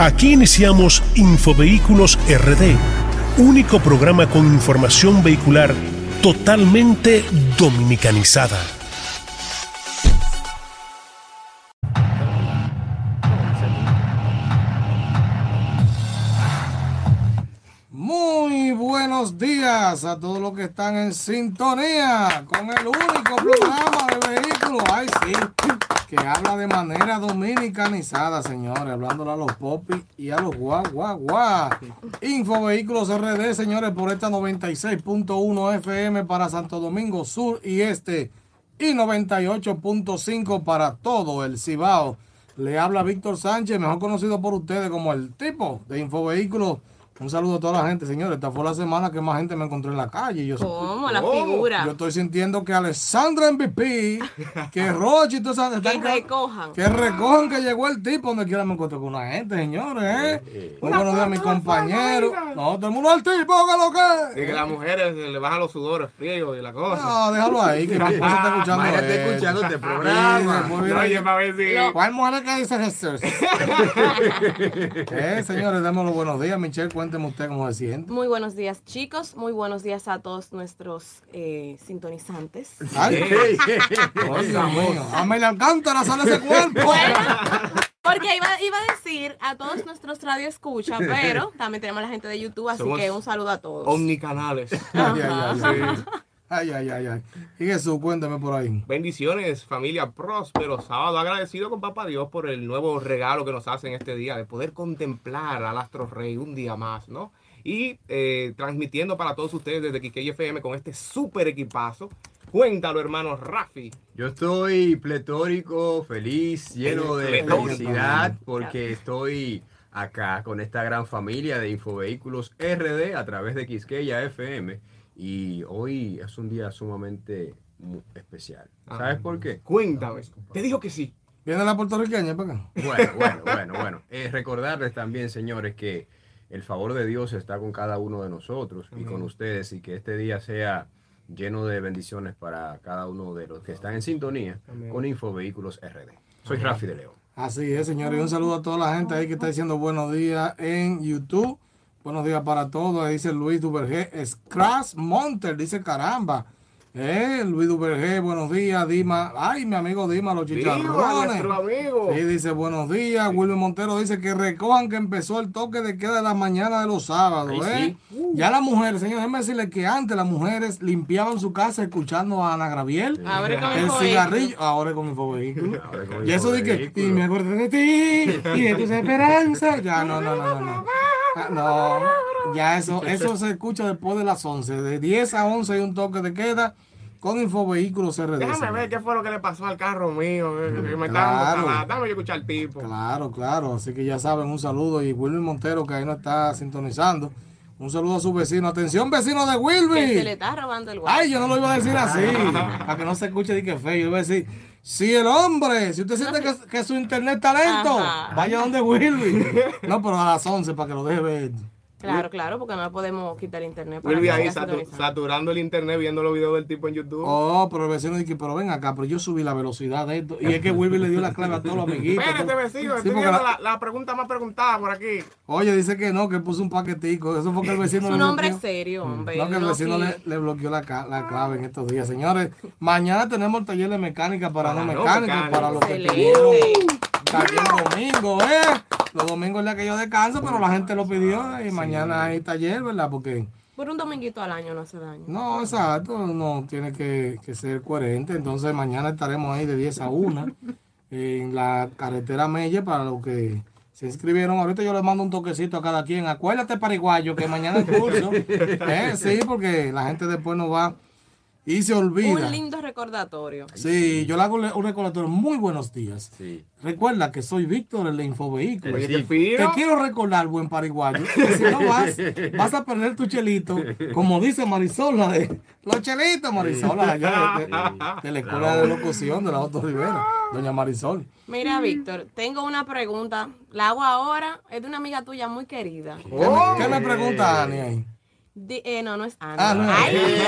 Aquí iniciamos Infovehículos RD, único programa con información vehicular totalmente dominicanizada. Muy buenos días a todos los que están en sintonía con el único programa de vehículos. Ay, sí, que habla de manera dominicanizada, señores, hablándole a los popis y a los guau. Info Vehículos RD, señores, por esta 96.1 FM para Santo Domingo Sur y Este y 98.5 para todo el Cibao. Le habla Víctor Sánchez, mejor conocido por ustedes como el tipo de Infovehículos. Un saludo a toda la gente, señores. Esta fue la semana que más gente me encontró en la calle. Yo, ¿Cómo? La Oh, figura. Yo estoy sintiendo que Alessandra MVP, que Rochi, tú sabes, Que recojan. que recojan que llegó el tipo donde quiera me encuentro con una gente, señores, ¿eh? Muy buenos días, mis compañeros. No, todo el mundo al tipo, que lo que. Y que las mujeres se le bajan los sudores fríos y la cosa. No, déjalo ahí, que mi esposa está escuchando. Mayra está escuchando este Sí, programa. Oye, para ver si. ¿Cuál mujer que dice Jesús? eh, señores, demos los buenos días. Michelle, cuénteme usted cómo se siente. Muy buenos días, chicos. Muy buenos días a todos nuestros eh, sintonizantes. Ay, mío. Amelia Alcántara sale ese cuerpo. Porque iba, iba a decir a todos nuestros radioescuchas, pero también tenemos a la gente de YouTube, así Somos que un saludo a todos. Omnicanales. Ay, ay, ay, ay. Y Jesús, cuéntame por ahí. Bendiciones, familia próspero sábado. Agradecido con Papá Dios por el nuevo regalo que nos hace en este día de poder contemplar al Astro Rey un día más, ¿no? Y eh, transmitiendo para todos ustedes desde Kikey FM con este súper equipazo. Cuéntalo, hermano Rafi. Yo estoy pletórico, feliz, lleno de felicidad porque estoy acá con esta gran familia de Infovehículos RD a través de Quisqueya FM y hoy es un día sumamente especial. ¿Sabes por qué? Cuéntame. Te dijo que sí. ¿Viene la puertorriqueña para acá? Bueno, bueno, bueno, bueno. Eh, recordarles también, señores, que el favor de Dios está con cada uno de nosotros y con ustedes y que este día sea lleno de bendiciones para cada uno de los que están en sintonía con Infovehículos RD. Soy Rafi de León. Así es, señores. Un saludo a toda la gente ahí que está diciendo buenos días en YouTube. Buenos días para todos. Ahí dice Luis Duvergé. Scratch Monter, dice caramba. Eh, Luis Duvergé, buenos días. Dima. Ay, mi amigo Dima, los chicharrones. nuestro amigo. Sí, dice buenos días. Wilmer Montero dice que recojan que empezó el toque de queda de la mañana de los sábados. Ay, ¿eh? Ya las mujeres, señor, déjeme decirle que antes las mujeres limpiaban su casa escuchando a Ana Gabriel. Ahora con El cigarrillo, ahora con. Ahora con Y eso de que, y me acordé de ti, y de tus esperanzas. Ya, no, no, no, no, no. Ah, No, ya eso, eso se escucha después de las 11. De 10 a 11 hay un toque de queda con infovehículos RD. Déjame ver qué fue lo que le pasó al carro mío. que- que me Claro. Dame yo escuchar al tipo. Claro, claro. Así que ya saben, un saludo. Y Wilby Montero, que ahí nos está sintonizando. Un saludo a su vecino. Atención, vecino de Que se le Wilby. está robando el guay. Ay, yo no lo iba a decir así. Para que no se escuche de que feo. Yo iba a decir, si el hombre, si usted siente que, que su internet está lento, Ajá. vaya donde Wilby. No, pero a las 11 para que lo deje ver. Claro, claro, porque no podemos quitar internet. para Wilby que ahí satu- saturando el internet viendo los videos del tipo en YouTube. Oh, pero el vecino dice, pero ven acá, pero yo subí la velocidad de esto. Y es que Wilby le dio la clave a todos los amiguitos. Espérate, vecino, Sí, estoy porque viendo la- la, la pregunta más preguntada por aquí. Oye, dice que no, que puso un paquetico. Eso fue que el vecino Es le un hombre bloqueó. serio, hombre. No, que el no vecino le, le bloqueó la, la clave en estos días. Señores, mañana tenemos el taller de mecánica para Para no mecánicos, mecánicos. para los que Excelente. Pidieron taller domingo, ¿eh? Los domingos es la que yo descanso, pero la gente lo pidió y mañana hay taller, ¿verdad? Porque, Por un dominguito al año no hace daño. no, exacto, no tiene que, que ser coherente. Entonces, mañana estaremos ahí de 10 a 1 en la carretera Melle para los que se inscribieron. Ahorita yo les mando un toquecito a cada quien. Acuérdate, pariguayo, que mañana es curso. ¿Eh? Sí, porque la gente después no va y se olvida. Un lindo recordatorio. Sí, yo le hago un recordatorio. Muy buenos días. Sí. Recuerda que soy Víctor, el. Oye, Sí. Te quiero recordar, buen pariguayo, que si no vas, vas a perder tu chelito, como dice Marisol, la de los chelitos, Marisol, la de, allá de, de- de la escuela de locución de la Otto Rivera, doña Marisol. Mira, Víctor, tengo una pregunta. La hago ahora. Es de una amiga tuya muy querida. ¿Qué me, qué me pregunta Ani ahí? Di- eh, no, no es Ana. Ah, no ay, ay,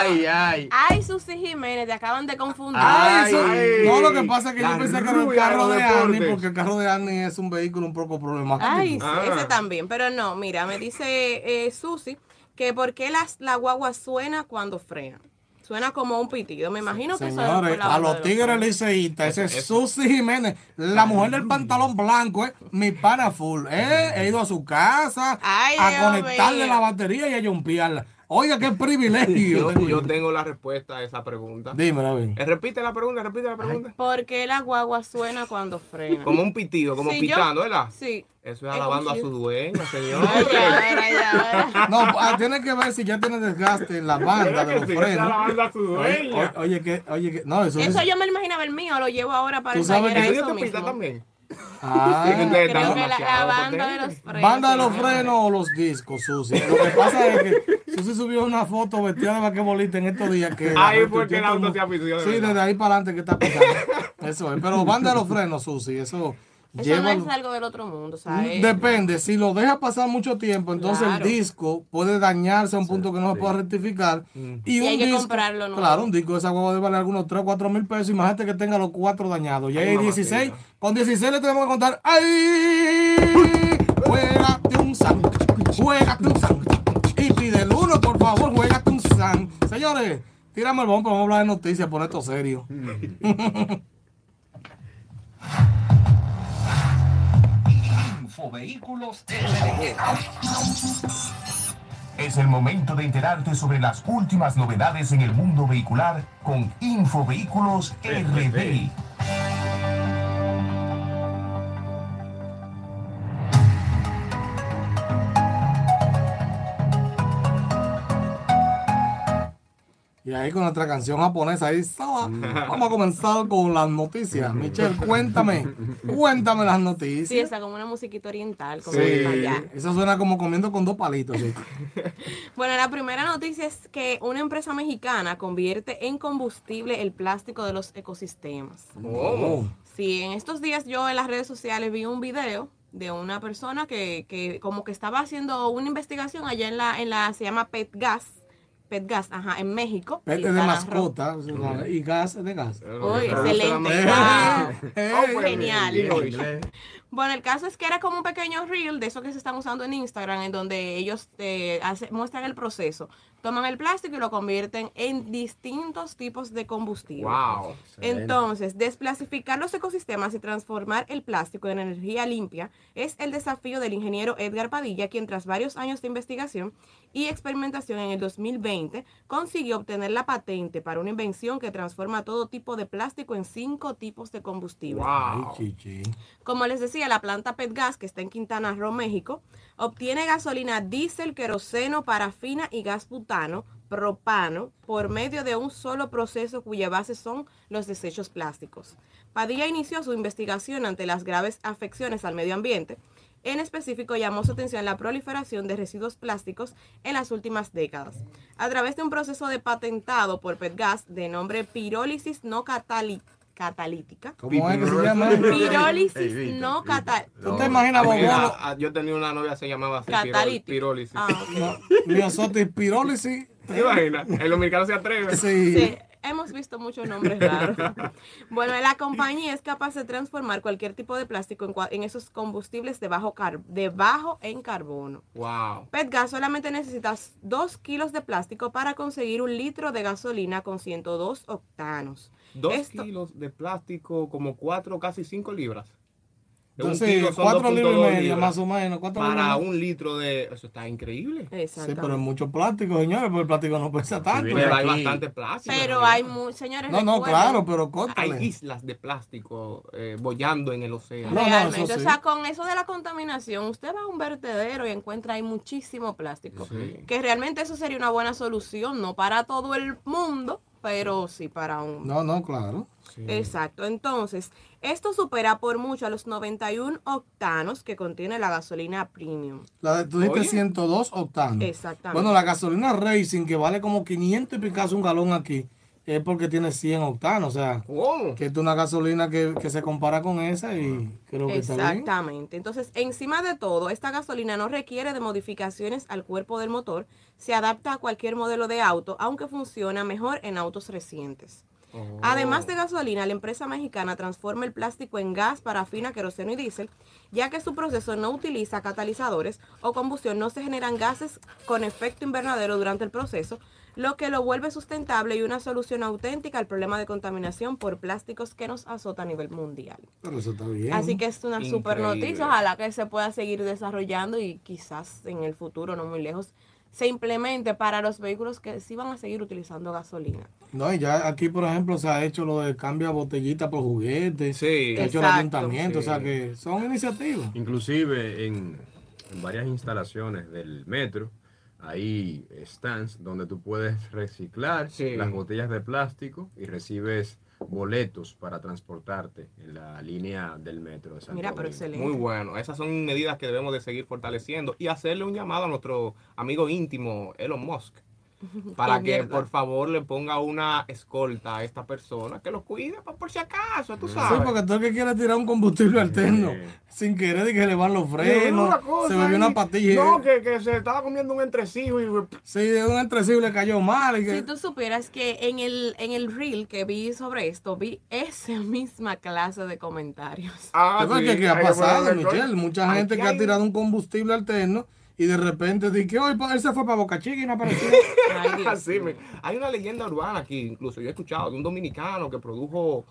Ay, ay. ay, Susy Jiménez, te acaban de confundir. Ay, eso- Ay, no, lo que pasa es que la yo pensé que era el carro de Annie, porque el carro de Annie es un vehículo un poco problemático. Ay, Ah. ese también, pero no, mira, me dice eh, Susi que por qué las, la guagua suena cuando frena. Suena como un pitido, me imagino que eso es Señores, a los de tigres liceístas, ese es Susy Jiménez, la mujer del pantalón blanco, eh, mi pana full. Eh, he ido a su casa Ay, a Dios conectarle mío. la batería y a jumpearla. Oiga, qué privilegio. Yo, tengo yo yo. tengo la respuesta a esa pregunta. Dímelo, bien. Eh, repite la pregunta, repite la pregunta. ¿Por qué la guagua suena cuando frena? Como un pitido, como Sí, yo- pitando, ¿verdad? Sí. Eso es Es alabando a su dueño, señor. Ay, ya verá, ya verá. No, ah, tiene que ver si ya tiene desgaste en la banda de los frenos. alabando a su Oye, dueña. oye, oye, que, oye, que, no, eso, Eso es. yo me imaginaba el mío, lo llevo ahora para Tú el sabes taller que ¿Eso eso te mismo. también? Ah, Es que ustedes Creo están que la, banda de los frenos. Banda de los sí. frenos o los discos, Susi. Lo que pasa es que Susi subió una foto vestida de basquetbolista en estos días que... Ahí fue que el auto se apició, Sí, verdad. desde ahí para adelante que está pasando. Eso es. Pero banda de los frenos, Susi, eso... Eso no es algo del otro mundo, ¿sabes? Depende, si lo deja pasar mucho tiempo, entonces Claro. el disco puede dañarse a un punto que no se pueda rectificar. Mm. Y, Y un hay que disco, comprarlo nuevo. Claro, un disco de esa huevo debe valer algunos 3 o 4 mil pesos. Imagínate que tenga los cuatro dañados. Ya Ay, hay mamacita. 16. Con 16 le tenemos que contar. ¡Ay! Juégate un san. Juégate un san. Y pide el uno, por favor, juégate un san. Señores, tírame el bombo, vamos a hablar de noticias, pon esto serio. Infovehículos. Es el momento de enterarte sobre las últimas novedades en el mundo vehicular con Infovehículos RD. Y ahí con nuestra canción japonesa, ahí estaba. Vamos a comenzar con las noticias. Michelle, cuéntame, cuéntame las Sí, noticias. está como una musiquita oriental, como Sí, allá. eso suena como comiendo con dos palitos. sí. Bueno, la primera noticia es que una empresa mexicana convierte en combustible el plástico de los ecosistemas. Oh. Sí, en estos días yo en las redes sociales vi un video de una persona que, que como que estaba haciendo una investigación allá en la, en la, se llama Pet Gas, Pet Gas, ajá, en México. Pet es de mascota y gas es de gas. No excelente. Oh, pues, Genial. Bueno, el caso es que era como un pequeño reel de esos que se están usando en Instagram, en donde ellos eh, hace- muestran el proceso. Toman el plástico y lo convierten en distintos tipos de combustible. Wow. Entonces, desplasificar los ecosistemas y transformar el plástico en energía limpia es el desafío del ingeniero Edgar Padilla, quien tras varios años de investigación y experimentación en el 2020 consiguió obtener la patente para una invención que transforma todo tipo de plástico en cinco tipos de combustible. Wow. Como les decía, la planta PetGas, que está en Quintana Roo, México, obtiene gasolina diésel, queroseno, parafina y gas butano, propano, por medio de un solo proceso cuya base son los desechos plásticos. Padilla inició su investigación ante las graves afecciones al medio ambiente. En específico, llamó su atención la proliferación de residuos plásticos en las últimas décadas. A través de un proceso de patentado por PetGas de nombre pirólisis no catali- catalítica, ¿Cómo es que se llama? Pirólisis no catalítica. ¿Tú te imaginas, Bobolo? ah, yo tenía una novia que se llamaba así, Catalítica. pirólisis. Ah, ok. No, Miosotis pirólisis. ¿Te imaginas? El dominicano se atreve. Sí. Sí, hemos visto muchos nombres raros. Bueno, la compañía es capaz de transformar cualquier tipo de plástico en esos combustibles de bajo, car- de bajo en carbono. Wow. PetGas solamente necesitas 2 kilos de plástico para conseguir un litro de gasolina con 102 octanos. Dos Esto- kilos de plástico, como cuatro, casi cinco libras. Entonces, cuatro 2.2 libras y media, más o menos. Cuatro Para un litro de... Eso está increíble. Sí, pero es mucho plástico, señores, porque el plástico no pesa tanto. Pero hay bastante plástico. Pero ¿no? hay, mu- señores, No, no, claro, pero Hay córtale. islas de plástico eh, bollando en el océano. No, no, Realmente, o sea, con eso de la contaminación, usted va a un vertedero y encuentra ahí muchísimo plástico. Sí. Que realmente eso sería una buena solución, no para todo el mundo, pero sí para un... No, no, claro. Sí. Exacto, entonces, esto supera por mucho a los 91 octanos que contiene la gasolina premium. La de, tú dijiste Oye. 102 octanos. Exactamente. Bueno, la gasolina Racing, que vale como 500 y picazo un galón aquí, es porque tiene 100 octanos, o sea, que es una gasolina que, que se compara con esa y creo que está bien. Exactamente. Entonces, encima de todo, esta gasolina no requiere de modificaciones al cuerpo del motor, se adapta a cualquier modelo de auto, aunque funciona mejor en autos recientes. Oh. Además de gasolina, la empresa mexicana transforma el plástico en gas, parafina, queroseno y diésel, ya que su proceso no utiliza catalizadores o combustión, no se generan gases con efecto invernadero durante el proceso, lo que lo vuelve sustentable y una solución auténtica al problema de contaminación por plásticos que nos azota a nivel mundial. Pero eso está bien. Así que es una super noticia, ojalá que se pueda seguir desarrollando y quizás en el futuro, no muy lejos, se implemente para los vehículos que sí van a seguir utilizando gasolina. No, y ya aquí, por ejemplo, se ha hecho lo de cambia botellita por juguetes. Sí. Se ha hecho el ayuntamiento, Sí. o sea que son iniciativas. Inclusive en, en varias instalaciones del metro hay stands donde tú puedes reciclar Sí. las botellas de plástico y recibes boletos para transportarte en la línea del metro de Santo Mira, pero excelente. Muy bueno. Esas son medidas que debemos de seguir fortaleciendo y hacerle un llamado a nuestro amigo íntimo, Elon Musk, para que mierda. por favor le ponga una escolta a esta persona que los cuide por, por si acaso, tú Sí, sabes. porque todo el que quiere tirar un combustible alterno sin querer y que le van los frenos, se bebió una patilla. No, que, que se estaba comiendo un entresijo y Sí, de un entresible cayó mal. Y que, Si tú supieras que en el, en el reel que vi sobre esto, vi esa misma clase de comentarios. Ah, ¿Tú sabes sí, qué, qué ha pasado, Michelle? Mucha gente que ha tirado un combustible alterno y de repente que hoy él se fue para Boca Chica y no apareció. Hay una leyenda urbana aquí, incluso yo he escuchado de un dominicano que produjo,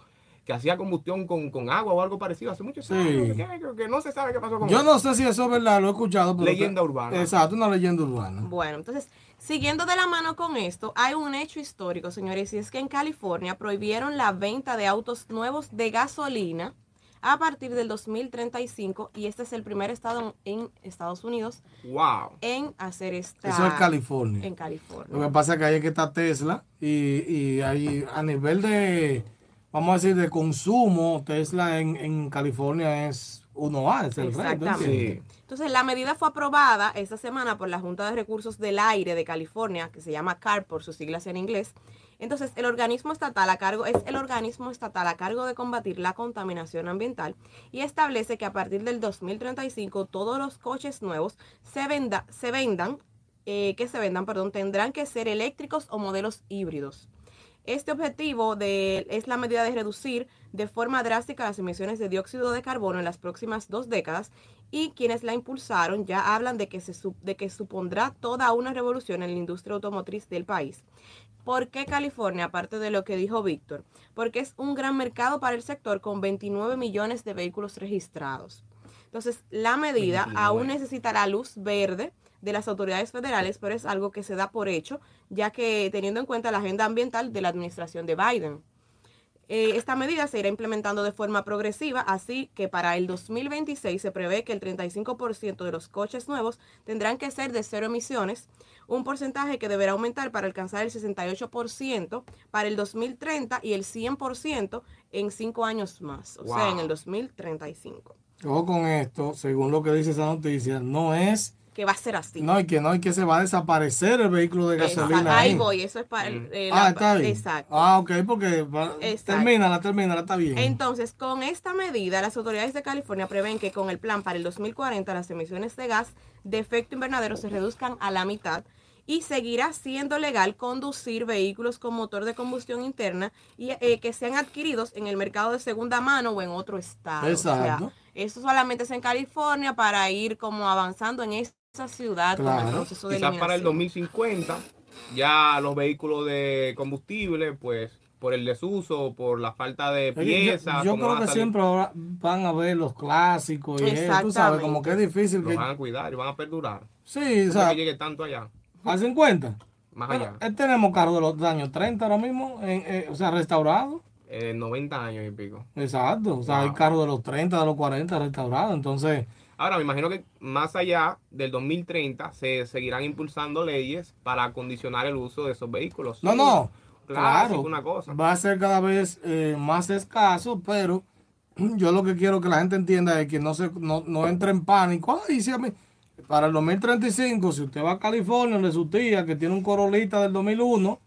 que hacía combustión con, con agua o algo parecido hace muchos Sí. años, que, que- que no se sabe qué pasó con Yo él. no sé si eso es verdad, lo he escuchado. pero Leyenda que- urbana. Exacto, una leyenda urbana. Bueno, entonces, siguiendo de la mano con esto, hay un hecho histórico, señores, y es que en California prohibieron la venta de autos nuevos de gasolina a partir del 2035 y este es el primer estado en Estados Unidos Wow. en hacer esta... Eso es California. En Lo que pasa es que ahí es que está Tesla y, y ahí a nivel de, vamos a decir, de consumo, Tesla en, en California es uno a es el rey. ¿tú Exactamente. Sí. Entonces, la medida fue aprobada esta semana por la Junta de Recursos del Aire de California, que se llama CARB por sus siglas en inglés. Entonces, el organismo estatal a cargo es el organismo estatal a cargo de combatir la contaminación ambiental y establece que a partir del 2035 todos los coches nuevos se, venda, se vendan, eh, que se vendan, perdón, tendrán que ser eléctricos o modelos híbridos. Este objetivo de, es la medida de reducir de forma drástica las emisiones de dióxido de carbono en las próximas dos décadas y quienes la impulsaron ya hablan de que, se, de que supondrá toda una revolución en la industria automotriz del país. ¿Por qué California? Aparte de lo que dijo Víctor. Porque es un gran mercado para el sector con 29 millones de vehículos registrados. Entonces, la medida 29. aún necesitará luz verde de las autoridades federales, pero es algo que se da por hecho, ya que teniendo en cuenta la agenda ambiental de la administración de Biden. Eh, esta medida se irá implementando de forma progresiva, así que para el 2026 se prevé que el 35% de los coches nuevos tendrán que ser de cero emisiones, un porcentaje que deberá aumentar para alcanzar el 68% para el 2030 y el 100% en cinco años más, o sea, en el 2035. Ojo con esto, según lo que dice esa noticia, no es, Que va a ser así. no, y que no, y que se va a desaparecer el vehículo de Exacto. gasolina. Ahí ahí. voy, eso es para... Mm. eh, Ah, la- está bien. Exacto. Ah, ok, porque va- Exacto. termínala, termínala, está bien. Entonces, con esta medida, las autoridades de California prevén que con el plan para el 2040 las emisiones de gas de efecto invernadero se reduzcan a la mitad y seguirá siendo legal conducir vehículos con motor de combustión interna y eh, que sean adquiridos en el mercado de segunda mano o en otro estado. O sea, Exacto. eso solamente es en California para ir como avanzando en esa ciudad con el Claro. proceso de Quizás para el eliminación. 2050 ya los vehículos de combustible, pues por el desuso, por la falta de piezas, yo, yo como creo a que salir, siempre ahora van a ver los clásicos y eso, tú sabes, como que es difícil los que... van a cuidar y van a perdurar. Sí, o No sea, que llegue tanto allá, al 50. más allá. eh, tenemos carros de los años 30 ahora mismo, en, eh, o sea, restaurados. Eh, 90 años y pico. Exacto, o sea, hay Wow. carros de los 30, de los 40 restaurados. Entonces, Ahora, me imagino que más allá del 2030 se seguirán impulsando leyes para condicionar el uso de esos vehículos. no, no, claro, una cosa. va a ser cada vez eh, más escaso, pero yo lo que quiero que la gente entienda es que no se no, no entre en pánico. Ay, si a mí- para el 2035, si usted va a California, donde su tía, que tiene un Corolita del 2001,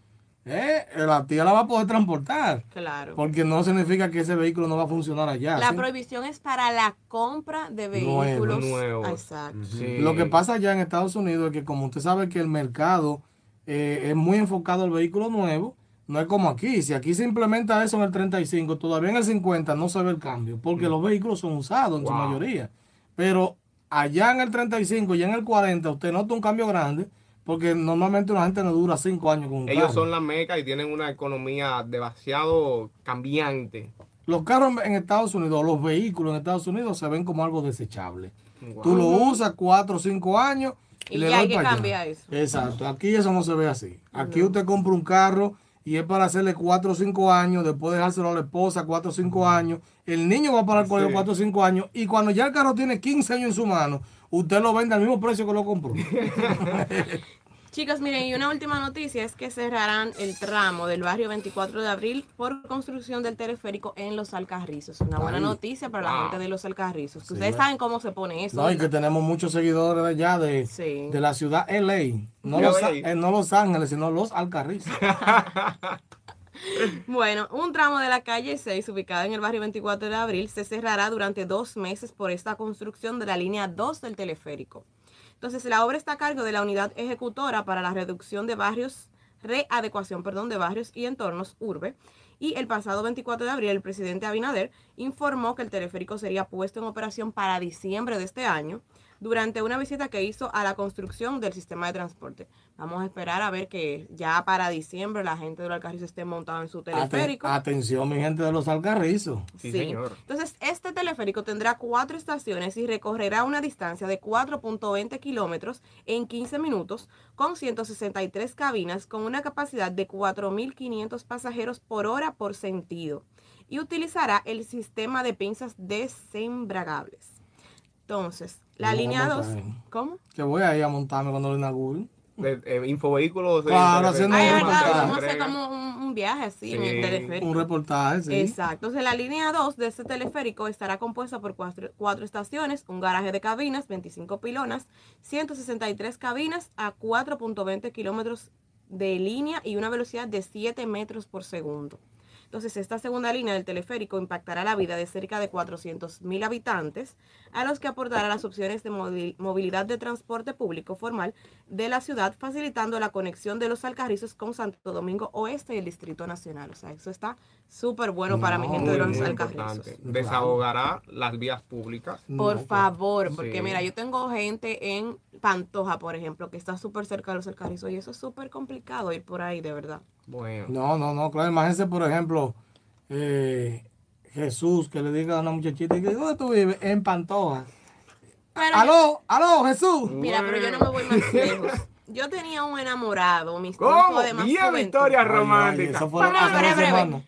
eh, la tía la va a poder transportar. Claro. Porque no significa que ese vehículo no va a funcionar allá. La ¿sí? prohibición es para la compra de vehículos. nuevo. Exacto. Sí. Lo que pasa allá en Estados Unidos es que como usted sabe que el mercado eh, es muy enfocado al vehículo nuevo, no es como aquí. Si aquí se implementa eso en el 35, todavía en el 50 no se ve el cambio, porque los vehículos son usados en su Wow. mayoría. Pero allá en el 35 y en el 40 usted nota un cambio grande, porque normalmente una gente no dura 5 años con un Ellos carro. son la meca y tienen una economía demasiado cambiante. Los carros en Estados Unidos, los vehículos en Estados Unidos se ven como algo desechable. Wow. Tú lo usas 4 o 5 años y, Y le hay que cambiar eso. Exacto, aquí eso no se ve así. Aquí usted compra un carro y es para hacerle 4 o 5 años, después dejárselo a la esposa 4 o 5 años. El niño va para el colegio Sí. 4 o 5 años y cuando ya el carro tiene 15 años en su mano, usted lo vende al mismo precio que lo compró. Chicos, miren, y una última noticia es que cerrarán el tramo del barrio 24 de abril por construcción del teleférico en Los Alcarrizos. Una buena Ay. noticia para la gente de Los Alcarrizos. Sí, ustedes saben cómo se pone eso. No, y que tenemos muchos seguidores de allá de, Sí. de la ciudad LA. No los, eh, no Los Ángeles, sino Los Alcarrizos. Bueno, un tramo de la calle 6, ubicada en el barrio 24 de abril, se cerrará durante dos meses por esta construcción de la línea 2 del teleférico. Entonces, la obra está a cargo de la unidad ejecutora para la reducción de barrios, readecuación, perdón, de barrios y entornos urbe. Y el pasado 24 de abril, el presidente Abinader informó que el teleférico sería puesto en operación para diciembre de este año durante una visita que hizo a la construcción del sistema de transporte. Vamos a esperar a ver que ya para diciembre la gente de Alcarrizo esté montado en su Aten- teleférico. atención, mi gente de Los Alcarrizos. Sí, señor. Entonces, este teleférico tendrá cuatro estaciones y recorrerá una distancia de 4.20 kilómetros en 15 minutos con 163 cabinas con una capacidad de 4.500 pasajeros por hora por sentido y utilizará el sistema de pinzas desembragables. Entonces, la línea 2, montar ahí. ¿cómo? Que voy a ir a montarme cuando lo inauguren. De, eh, infovehículos. eh, Claro, de- haciendo un es verdad, reportaje. vamos a hacer entrega. como un, un viaje así en Sí, el teleférico. Un reportaje, sí. Exacto. Entonces, la línea 2 de este teleférico estará compuesta por cuatro, cuatro estaciones, un garaje de cabinas, 25 pilonas, 163 cabinas a 4.20 kilómetros de línea y una velocidad de 7 metros por segundo. Entonces, esta segunda línea del teleférico impactará la vida de cerca de 400 mil habitantes, a los que aportará las opciones de movilidad de transporte público formal de la ciudad, facilitando la conexión de los Alcarrizos con Santo Domingo Oeste y el Distrito Nacional. O sea, eso está súper bueno para mi gente de los Alcarrizos. importante. Desahogará las vías públicas. Por No, favor, porque Sí. mira, yo tengo gente en Pantoja, por ejemplo, que está súper cerca de los Alcarrizos y eso es súper complicado ir por ahí, de verdad. Bueno. No, no, no, claro. Imagínense, por ejemplo, eh, Jesús que le diga a una muchachita que ¿dónde tú vives? En Pantoja. Pero aló, aló, Jesús. Mira, pero yo no me voy más lejos. Yo tenía un enamorado, mis ¿Cómo? tiempos de más Bien, historia Ay, ay, romántica. eso fue Breve, breve.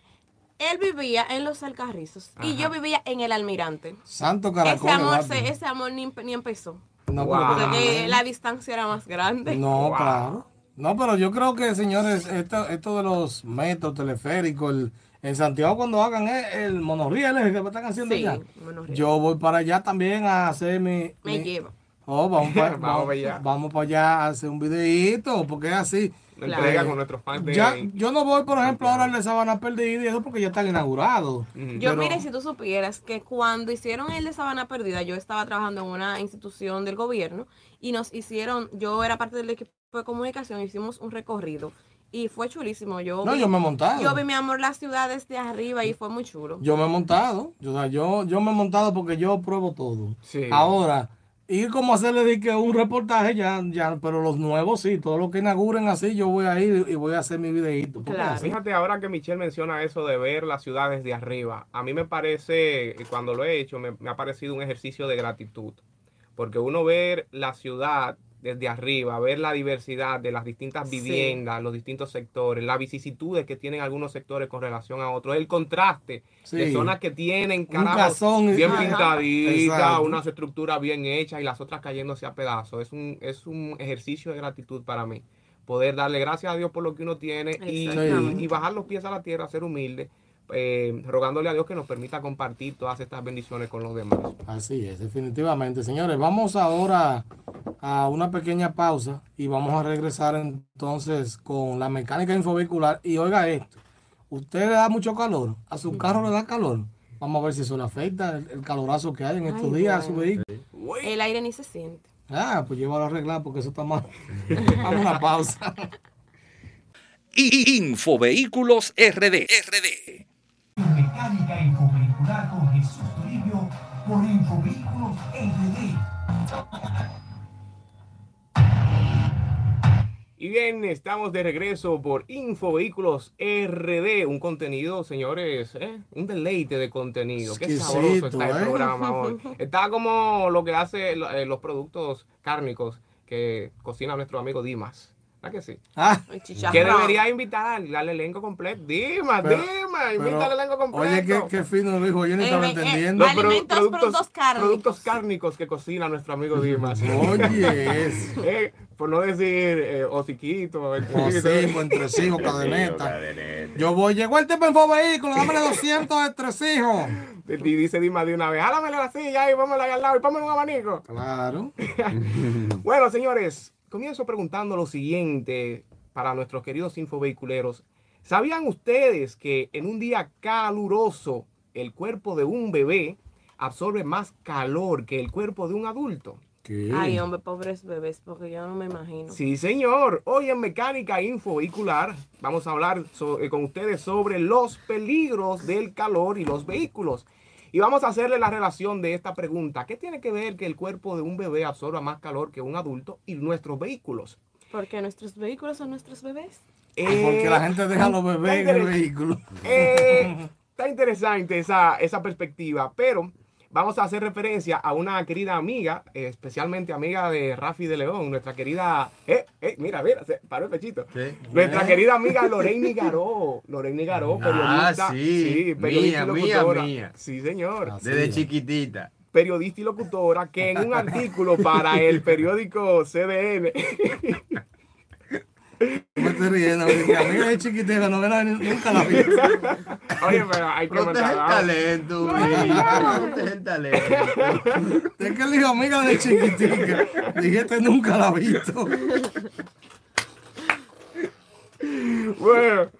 Él vivía en los Alcarrizos y yo vivía en el Almirante. Santo caracol. Ese amor, ese amor ni, ni empezó. No, Wow. Porque la distancia era más grande. No, Wow. claro. No, pero yo creo que, señores, esto, esto de los metros teleféricos, el- en Santiago cuando hagan el, el monorriel ese que me están haciendo Sí, yo voy para allá también a hacer mi... Me mi- lleva. Oh, vamos para Vamos para allá. vamos para allá a hacer un videíto, porque es así. Una Claro. entrega con nuestros fans de. Ya, yo no voy, por ejemplo, ahora al de Sabana Perdida y eso porque ya están inaugurados. Yo, Pero- mire, si tú supieras que cuando hicieron el de Sabana Perdida, yo estaba trabajando en una institución del gobierno y nos hicieron, yo era parte del equipo de comunicación, hicimos un recorrido y fue chulísimo. Yo, No, vi, yo me he montado. yo vi, mi amor, las ciudades de arriba y fue muy chulo. Yo me he montado. Yo, yo, yo me he montado porque yo pruebo todo. Sí. Ahora, ir como a hacerle de que un reportaje ya, ya, pero los nuevos sí, todo lo que inauguren así, yo voy a ir y voy a hacer mi videíto. Claro. Fíjate ahora que Michelle menciona eso de ver las ciudades de arriba. A mí me parece, cuando lo he hecho, me, me ha parecido un ejercicio de gratitud. Porque uno ver la ciudad desde arriba, ver la diversidad de las distintas Sí. viviendas, los distintos sectores, las vicisitudes que tienen algunos sectores con relación a otros, el contraste de Sí. zonas que tienen carajo, bien pintaditas, unas estructuras bien hechas y las otras cayéndose a pedazos. Es un, es un ejercicio de gratitud para mí. Poder darle gracias a Dios por lo que uno tiene y- y bajar los pies a la tierra, ser humilde, eh, rogándole a Dios que nos permita compartir todas estas bendiciones con los demás. Así es, definitivamente. Señores, vamos ahora a una pequeña pausa y vamos a regresar entonces con la mecánica infovehicular. Y oiga esto, ¿usted le da mucho calor? ¿A su carro le da calor? Vamos a ver si eso le afecta, el, el calorazo que hay en estos Ay, días a su vehículo. El aire ni se siente. Ah, pues llévalo a arreglar porque eso está mal. Vamos a una pausa. Infovehículos RD. RD. Mecánica infovehicular con Jesús Toribio por Infovehículos Y bien, estamos de regreso por Infovehículos RD, un contenido, señores, ¿eh? un deleite de contenido. Qué sabroso está el ¿eh? programa hoy. Está como lo que hace eh, los productos cárnicos que cocina nuestro amigo Dimas. ¿Verdad que sí? Ah, Que debería invitar al elenco completo. Dimas, Pero- Dimas, invita al elenco completo. oye, qué, qué fino lo dijo, yo Eh, estaba eh, entendiendo. Alimentos, productos cárnicos. productos cárnicos que cocina nuestro amigo Dimas. Oye, eso. Eh, por no decir eh, hociquito, el tres hijos, cadeneta. Cadeneta. Yo voy, llegó el tipo en vehículo, dámele 200 de tres hijos. Y dice Dimas de una vez, jálamele la silla y ahí al lado y póngale un abanico. Claro. Bueno, señores, comienzo preguntando lo siguiente para nuestros queridos infovehiculeros. ¿Sabían ustedes que en un día caluroso el cuerpo de un bebé absorbe más calor que el cuerpo de un adulto? ¿Qué? Ay, hombre, pobres bebés, porque yo no me imagino. Sí, señor. Hoy en Mecánica Infovehicular vamos a hablar so- eh, con ustedes sobre los peligros del calor y los vehículos. Y vamos a hacerle la relación de esta pregunta. ¿Qué tiene que ver que el cuerpo de un bebé absorba más calor que un adulto y nuestros vehículos? Porque nuestros vehículos son nuestros bebés. Porque la gente deja a los bebés en el vehículo. Eh, está interesante esa, esa perspectiva, pero vamos a hacer referencia a una querida amiga, eh, especialmente amiga de Rafi de León, nuestra querida... Eh, eh, mira, mira, se paró el pechito. ¿Qué? Nuestra querida amiga Lorraine Garó. Lorraine Garó, Ah, periodista. sí. periodista Mía, y mía, locutora. mía. Sí, señor. Ah, Desde chiquitita. Periodista y locutora que en un artículo para el periódico CDN Me estoy riendo, porque a mí es no ven nunca la vi. Oye, pero hay que Protege el matar- talento. Protege el talento. Es que le dijo amiga de chiquitica. Dijiste nunca la he visto. Bueno,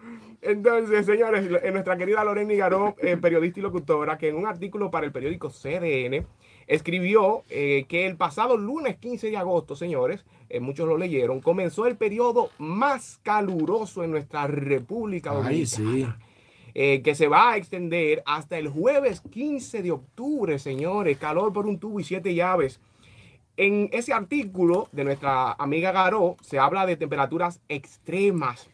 entonces, señores, en nuestra querida Lorena Garó, eh, periodista y locutora, que en un artículo para el periódico CDN escribió eh, que el pasado lunes 15 de agosto, señores, eh, muchos lo leyeron, comenzó el periodo más caluroso en nuestra República Ay, Dominicana. sí. eh, que se va a extender hasta el jueves 15 de octubre, señores. Calor por un tubo y siete llaves. En ese artículo de nuestra amiga Garó se habla de temperaturas extremas.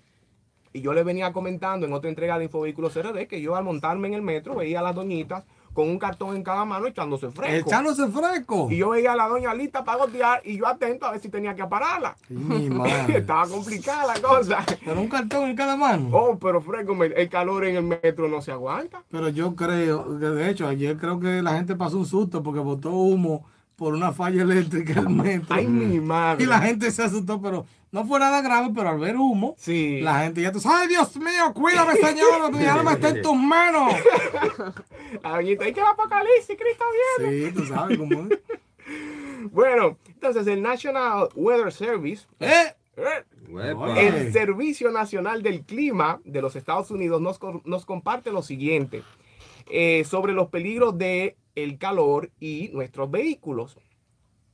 Y yo le venía comentando en otra entrega de Infovehículos RD que yo al montarme en el metro veía a las doñitas con un cartón en cada mano echándose fresco. Echándose fresco. Y yo veía a la doña lista para gotear y yo atento a ver si tenía que pararla. Mi madre. Estaba complicada la cosa. Pero un cartón en cada mano. Oh, pero fresco, el calor en el metro no se aguanta. Pero yo creo, que de hecho, ayer creo que la gente pasó un susto porque botó humo por una falla eléctrica el metro. Ay, mi madre. Y la gente se asustó, pero no fue nada grave, pero al ver humo, Sí. la gente ya tú sabes, ay Dios mío, cuídame Señor, mi alma está en tus manos. La doñita, ¿y qué apocalipsis, Cristo viene? Sí, tú sabes cómo es. Bueno, entonces el National Weather Service, ¿Eh? eh, el Servicio Nacional del Clima de los Estados Unidos, nos comparte lo siguiente eh, sobre los peligros de el calor y nuestros vehículos.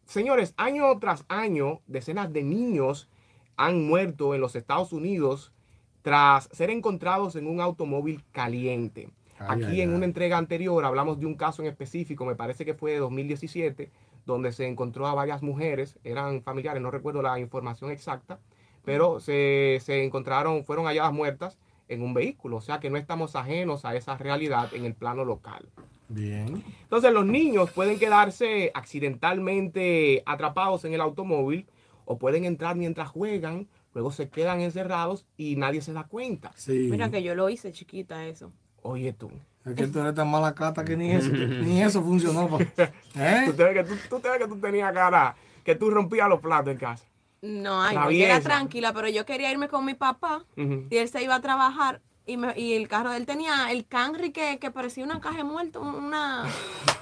Señores, año tras año, decenas de niños han muerto en los Estados Unidos tras ser encontrados en un automóvil caliente. Ay, Aquí ay, en ay. una entrega anterior hablamos de un caso en específico, me parece que fue de 2017, donde se encontró a varias mujeres, eran familiares, no recuerdo la información exacta, pero se, se encontraron, fueron halladas muertas en un vehículo, o sea que no estamos ajenos a esa realidad en el plano local. Bien. Entonces los niños pueden quedarse accidentalmente atrapados en el automóvil o pueden entrar mientras juegan, luego se quedan encerrados y nadie se da cuenta. Sí. Mira que yo lo hice chiquita eso. Oye tú, Es que tú eres tan mala cata que ni eso, ni eso funcionó. pa- tú ¿Eh? te ves que tú, tú te ves que tú tenías cara, que tú rompías los platos en casa. No, ay, yo era tranquila, pero yo quería irme con mi papá y él se iba a trabajar y, me- y el carro de él tenía el Camry que, que parecía una caja de muerto, una,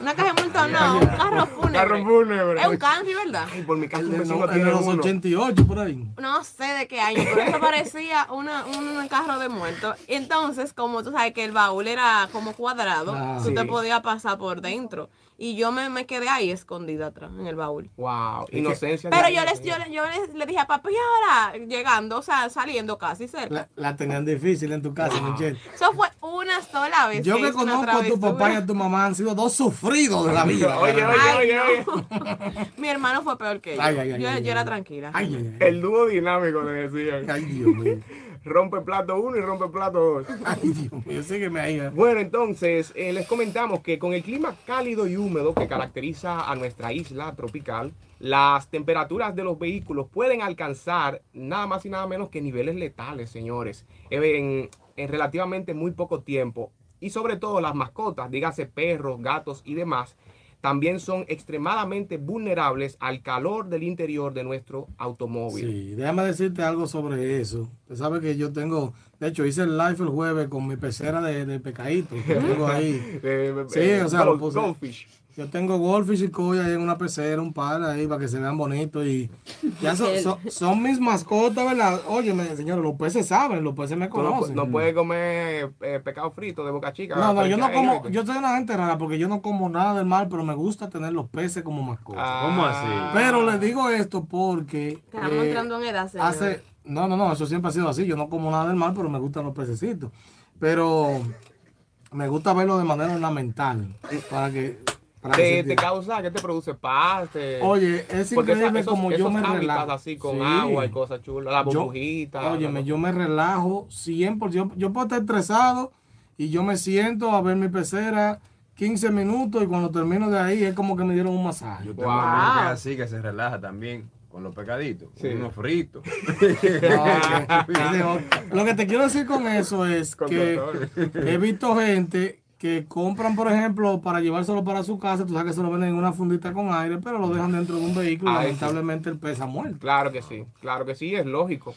una caja de muerto, no, un carro fúnebre. Carro fúnebre. Es un Camry, ¿verdad? Ay, por mi casa El un de, vecino no- el de tiene los uno. 88 por ahí. No sé de qué año, pero eso parecía una, un carro de muerto. Entonces, como tú sabes que el baúl era como cuadrado, Ah. tú te podías pasar por dentro. Y yo me, me quedé ahí escondida atrás, en el baúl. Wow, inocencia. de Pero yo les, yo, le- yo les, le dije a papá, y ahora llegando, o sea, saliendo casi cerca. La, la tenían difícil en tu casa, Michelle. Eso fue una sola vez. Yo que conozco a tu papá y a tu mamá han sido dos sufridos de la vida. Oye, oye, Ay, oye, no. oye. Mi hermano fue peor que yo. Ay, ay, ay, yo, ay, yo ay, era ay. tranquila. Ay, ay, ay. El dúo dinámico le decían. Ay, Dios mío. Rompe plato uno y rompe plato dos. Ay, Dios mío. Sígueme ahí. Bueno, entonces eh, les comentamos que con el clima cálido y húmedo que caracteriza a nuestra isla tropical, las temperaturas de los vehículos pueden alcanzar nada más y nada menos que niveles letales, señores, en, en relativamente muy poco tiempo. Y sobre todo las mascotas, dígase perros, gatos y demás, también son extremadamente vulnerables al calor del interior de nuestro automóvil. Sí, déjame decirte algo sobre eso. Usted sabe que yo tengo, de hecho, hice el live el jueves con mi pecera de, de pecadito. que tengo ahí. Sí, o sea, lo puse. Yo tengo goldfish y ahí en una pecera, un par ahí para que se vean bonitos y ya son, son, son mis mascotas, ¿verdad? Óyeme, señores, los peces saben, los peces me Tú no, conocen. no puedes comer eh, pescado frito de boca chica. No, no, yo no como, yo soy una gente rara porque yo no como nada del mar, pero me gusta tener los peces como mascotas. Ah, ¿Cómo así? Pero les digo esto porque Estamos eh, entrando en edad, señor. hace, no, no, no, eso siempre ha sido así. Yo no como nada del mar, pero me gustan los pececitos. Pero me gusta verlo de manera ornamental para que te, te causa, ¿qué te produce? Paz. te- Oye, es Porque esa- increíble esos, como yo me relajo. así con Sí. agua y cosas chulas, la Yo- burbujita. Óyeme, la- yo me relajo 100%. Yo, yo puedo estar estresado y yo me siento a ver mi pecera 15 minutos y cuando termino de ahí es como que me dieron un masaje. Yo tengo Wow. un amigo que así, que se relaja también con los pecaditos, Sí. unos fritos. No. Lo que te quiero decir con eso es Con que doctor. he visto gente que compran, por ejemplo, para llevárselo para su casa, tú sabes que se lo venden en una fundita con aire, pero lo dejan dentro de un vehículo y sí. lamentablemente el pez ha muerto. Claro que sí, claro que sí, es lógico.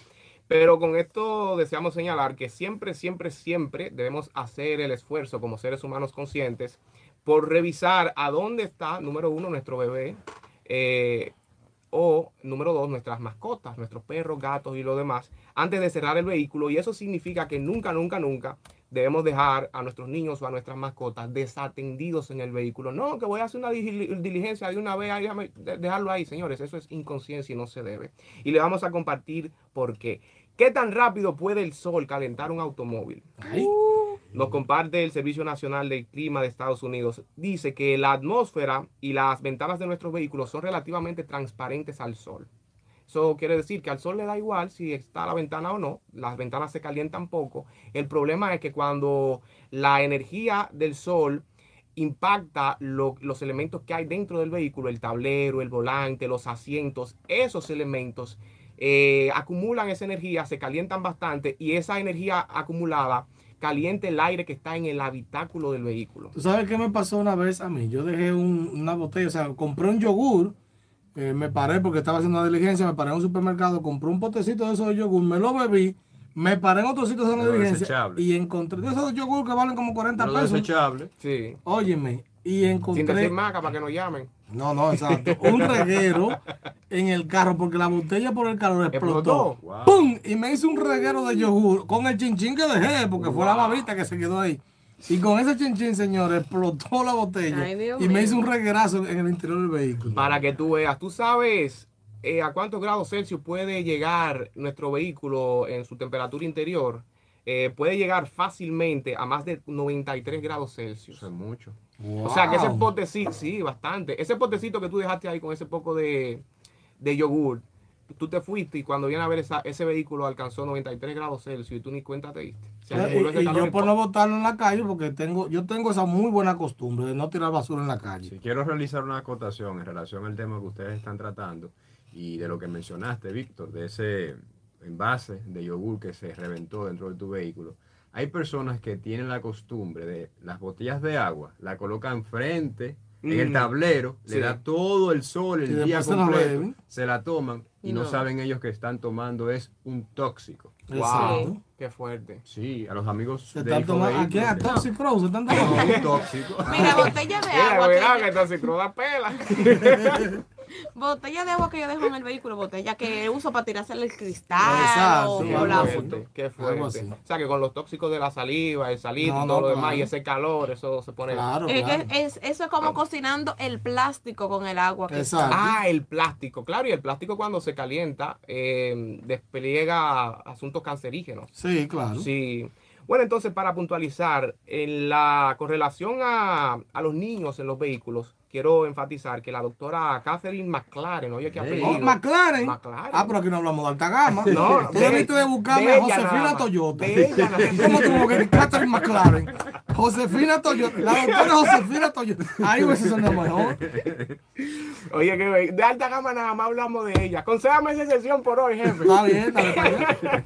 Pero con esto deseamos señalar que siempre, siempre, siempre debemos hacer el esfuerzo como seres humanos conscientes por revisar a dónde está, número uno, nuestro bebé, eh, o número dos, nuestras mascotas, nuestros perros, gatos y lo demás, antes de cerrar el vehículo. Y eso significa que nunca, nunca, nunca debemos dejar a nuestros niños o a nuestras mascotas desatendidos en el vehículo. No, que voy a hacer una dili- diligencia de una vez, déjame dejarlo ahí, señores. Eso es inconsciencia y no se debe. Y le vamos a compartir por qué. ¿Qué tan rápido puede el sol calentar un automóvil? Nos comparte el Servicio Nacional del Clima de Estados Unidos. Dice que la atmósfera y las ventanas de nuestros vehículos son relativamente transparentes al sol. Eso quiere decir que al sol le da igual si está la ventana o no. Las ventanas se calientan poco. El problema es que cuando la energía del sol impacta lo- los elementos que hay dentro del vehículo, el tablero, el volante, los asientos, esos elementos eh, acumulan esa energía, se calientan bastante y esa energía acumulada calienta el aire que está en el habitáculo del vehículo. ¿Tú sabes qué me pasó una vez a mí? Yo dejé un- una botella, o sea, compré un yogur, eh, me paré porque estaba haciendo una diligencia, me paré en un supermercado, compré un potecito de esos de yogur, me lo bebí, me paré en otro sitio de una diligencia y encontré de esos yogur que valen como 40 Pero pesos. desechable. Sí. Óyeme, y Sin encontré... decir maca para que nos llamen. No, no, exacto. Un reguero en el carro porque la botella por el calor explotó. Explotó. Wow. ¡Pum! Y me hice un reguero de yogur con el chinchín que dejé porque fue la babita que se quedó ahí. Y con ese chinchín, señor, explotó la botella Ay, Dios y me mío. hice un reguerazo en el interior del vehículo. Para que tú veas, tú sabes eh, a cuántos grados Celsius puede llegar nuestro vehículo en su temperatura interior. Eh, puede llegar fácilmente a más de 93 grados Celsius. Eso es mucho. O sea que ese potecito, sí, bastante. Ese potecito que tú dejaste ahí con ese poco de, de yogur, tú te fuiste y cuando viene a ver esa- ese vehículo alcanzó 93 grados Celsius y tú ni cuenta te diste. Se ese Y, yo por no botarlo en la calle porque tengo, yo tengo esa muy buena costumbre de no tirar basura en la calle. Si quiero realizar una acotación en relación al tema que ustedes están tratando y de lo que mencionaste, Víctor, de ese envase de yogur que se reventó dentro de tu vehículo. Hay personas que tienen la costumbre de las botellas de agua, la colocan frente en el Mm. tablero, Sí. le da todo el sol el día se la completo, se la toman y no. No. saben ellos que están tomando es un tóxico. Exacto. Wow. Qué fuerte. Sí, a los amigos Se de están tomando, ¿a quién? ¿A. Toxic Crow? ¿Se están tomando? No, un tóxico. Mira, botella de Mira, agua. cuidado que esta ciclo da pela. botella de agua que yo dejo en el vehículo, botella que uso para tirarse el cristal Exacto, o, sí, o la foto. Qué así. fuerte. O sea que con los tóxicos de la saliva, el salitre No, y todo no, lo demás y ese calor, eso se pone. Claro, Es claro. que es, eso es como cocinando el plástico con el agua. Que Exacto. Ah, el plástico, claro, y el plástico cuando se calienta eh, despliega asuntos cancerígenos. Sí, claro. Sí. Bueno, entonces para puntualizar, en la con relación a, a los niños en los vehículos, quiero enfatizar que la doctora Catherine McLaren, oye, qué apellido. Oh, McLaren. McLaren. Ah, pero aquí no hablamos de alta gama. No, Tú de- debiste de buscarme de a Josefina. Toyota. ¿Cómo tuvo que Catherine McLaren? Josefina Toyota. La doctora Josefina Toyota. Ahí hubiese sonado mejor. Oye, que de alta gama nada más hablamos de ella. Concédame esa sesión por hoy, jefe. Está bien, dale.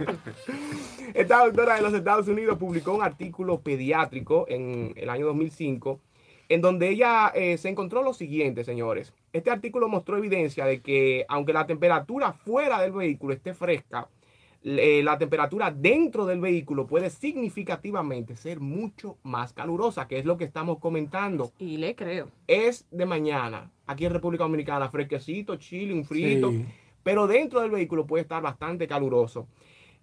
Esta doctora de los Estados Unidos publicó un artículo pediátrico en el año 2005 en donde ella eh, se encontró lo siguiente, señores. Este artículo mostró evidencia de que aunque la temperatura fuera del vehículo esté fresca, eh, la temperatura dentro del vehículo puede significativamente ser mucho más calurosa, que es lo que estamos comentando. Y le creo. Es de mañana, aquí en República Dominicana, fresquecito, chile, un frito, Sí. pero dentro del vehículo puede estar bastante caluroso.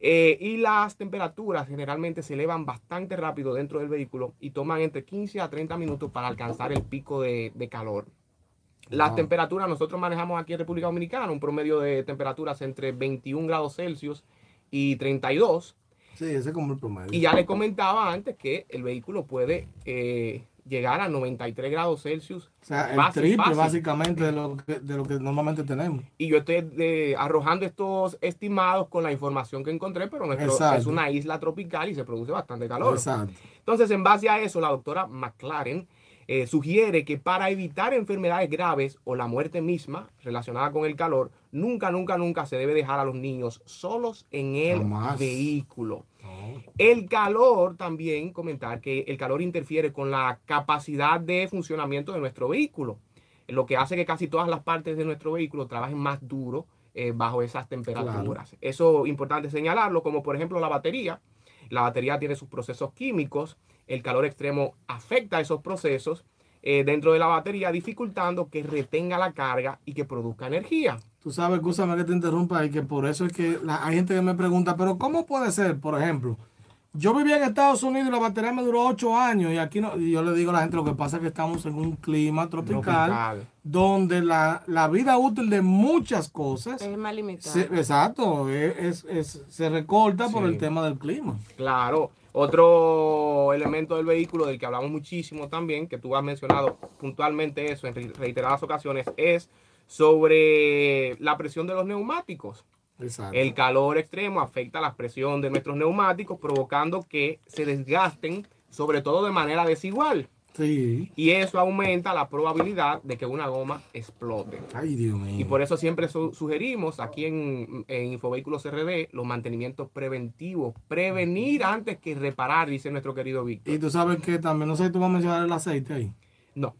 Eh, y las temperaturas generalmente se elevan bastante rápido dentro del vehículo y toman entre 15 a 30 minutos para alcanzar el pico de, de calor. Las Wow. temperaturas, nosotros manejamos aquí en República Dominicana un promedio de temperaturas entre 21 grados Celsius y 32. Sí, ese es como el promedio. Y ya le comentaba antes que el vehículo puede eh, llegar a 93 grados Celsius. o sea, el fácil, triple fácil. básicamente de lo, que, de lo que normalmente tenemos. Y yo estoy eh, arrojando estos estimados con la información que encontré, pero nuestro es una isla tropical y se produce bastante calor. Exacto. Entonces, en base a eso, la doctora McLaren eh, sugiere que para evitar enfermedades graves o la muerte misma relacionada con el calor, nunca, nunca, nunca se debe dejar a los niños solos en el Jamás. vehículo. El calor también, comentar que el calor interfiere con la capacidad de funcionamiento de nuestro vehículo, lo que hace que casi todas las partes de nuestro vehículo trabajen más duro eh, bajo esas temperaturas. Eso es importante señalarlo, como por ejemplo la batería. La batería tiene sus procesos químicos, el calor extremo afecta esos procesos eh, dentro de la batería, dificultando que retenga la carga y que produzca energía. Tú sabes, escúchame que te interrumpa ahí, que por eso es que la- hay gente que me pregunta, pero ¿cómo puede ser, por ejemplo? Yo vivía en Estados Unidos y la batería me duró ocho años y aquí no, y yo le digo a la gente, lo que pasa es que estamos en un clima tropical, Tropical. donde la, la vida útil de muchas cosas, Es más limitado. se- exacto, es, es- es- se recorta por el tema del clima. Claro. Otro elemento del vehículo del que hablamos muchísimo también, que tú has mencionado puntualmente eso en re- reiteradas ocasiones, es sobre la presión de los neumáticos. Exacto. El calor extremo afecta la presión de nuestros neumáticos, provocando que se desgasten, sobre todo de manera desigual. Sí. Y eso aumenta la probabilidad de que una goma explote. Ay, Dios mío. Y por eso siempre su- sugerimos aquí en, en Infovehículos RD los mantenimientos preventivos. Prevenir antes que reparar, dice nuestro querido Víctor. Y tú sabes que también, no sé si tú vas a mencionar el aceite ahí. No.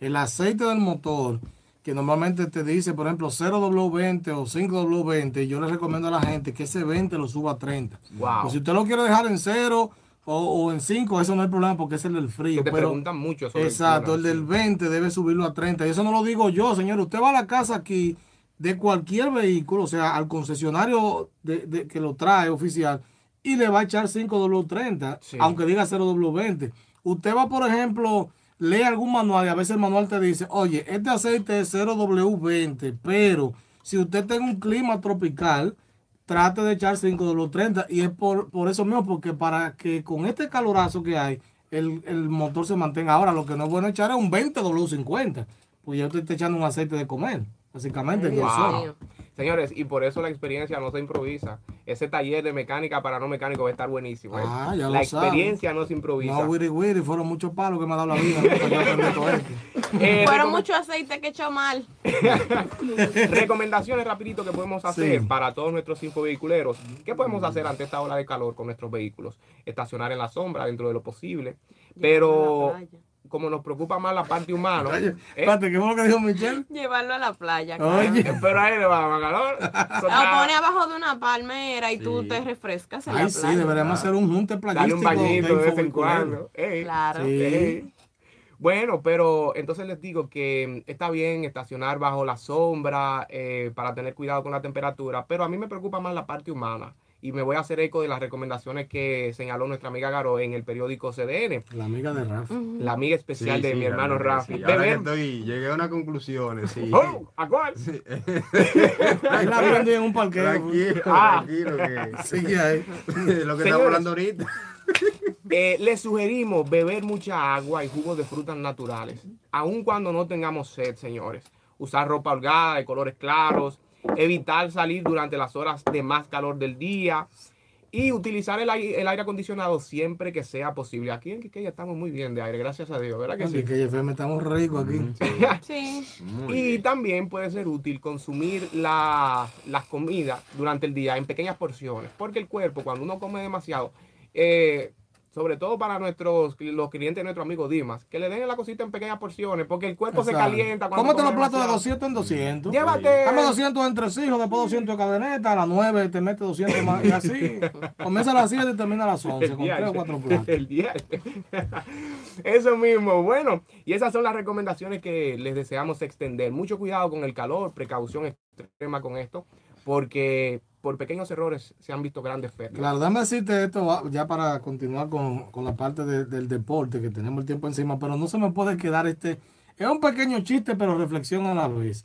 El aceite del motor, que normalmente te dice, por ejemplo, 0W20 o 5W20, yo le recomiendo a la gente que ese 20 lo suba a 30. Wow. Pues si usted lo quiere dejar en 0 o, o en 5, eso no hay problema porque es el del frío. Que te pero- preguntan mucho Exacto, el del sí. 20 debe subirlo a 30. Y eso no lo digo yo, señor. Usted va a la casa aquí de cualquier vehículo, o sea, al concesionario de, de- que lo trae oficial, y le va a echar 5W30, Sí. aunque diga 0W20. Usted va, por ejemplo, lee algún manual y a veces el manual te dice, oye, este aceite es 0W20, pero si usted tiene un clima tropical, trate de echar 5W30 y es por, por eso mismo, porque para que con este calorazo que hay, el, el motor se mantenga. Ahora, lo que no es bueno echar es un 20W50, pues ya usted está echando un aceite de comer, básicamente. Ay, Señores, y por eso la experiencia no se improvisa. Ese taller de mecánica para no mecánico va a estar buenísimo. ¿eh? Ah, ya la lo sabe. experiencia no se improvisa. No, wiri wiri, fueron muchos palos que me ha dado la vida. Eh, Fueron mucho aceite que he hecho mal. Recomendaciones rapidito que podemos hacer Sí. para todos nuestros infovehiculeros. ¿Qué podemos hacer ante esta ola de calor con nuestros vehículos? Estacionar en la sombra dentro de lo posible. Pero Como nos preocupa más la parte humana. Oye, ¿eh? espérate, ¿qué fue lo que dijo Michelle? Llevarlo a la playa. Oye. claro. Pero ahí le va más calor. Lo pone abajo de una palmera y tú Sí. te refrescas en Ay, la sí, playa. deberíamos hacer un junte Dale playístico. un bañito de vez en cuando. Ey. Claro. Sí. Ey. Bueno, pero entonces les digo que está bien estacionar bajo la sombra eh, para tener cuidado con la temperatura, pero a mí me preocupa más la parte humana y me voy a hacer eco de las recomendaciones que señaló nuestra amiga Garo en el periódico CDN, La amiga de Rafa. la amiga especial Sí, de sí, mi hermano Rafi. sí. Ahora que estoy, llegué a unas conclusiones, sí. ¡Oh! ¿A cuál? Sí. Ahí la aprendí en un parqueo. tranquilo, Ah. tranquilo, que Sí, que hay. de lo que estamos hablando ahorita. Eh, les sugerimos beber mucha agua y jugos de frutas naturales, aun cuando no tengamos sed, señores. Usar ropa holgada de colores claros, evitar salir durante las horas de más calor del día y utilizar el, ai- el aire acondicionado siempre que sea posible. Aquí en Quiqueya estamos muy bien de aire, gracias a Dios, ¿verdad que sí? Que FM estamos ricos aquí. Sí. Muy Y bien. también puede ser útil consumir la, las comidas durante el día en pequeñas porciones, porque el cuerpo cuando uno come demasiado, eh, sobre todo para nuestros los clientes de nuestro amigo Dimas, que le den la cosita en pequeñas porciones, porque el cuerpo se calienta. cuando Cómete los platos de demasiado. 200 en 200. Llévate. Dame 200 entre hijos, después 200 de cadeneta, a las 9 te metes 200 más y así. Comienza a las 7 y termina a las 11 El con 3 o diario. 4 platos. El diario. Eso mismo. Bueno, y esas son las recomendaciones que les deseamos extender. Mucho cuidado con el calor, precaución extrema con esto, porque por pequeños errores se han visto grandes pérdidas. Claro, déjame decirte esto ya para continuar con, con la parte de- del deporte, que tenemos el tiempo encima, pero no se me puede quedar este... Es un pequeño chiste, pero reflexión a la vez.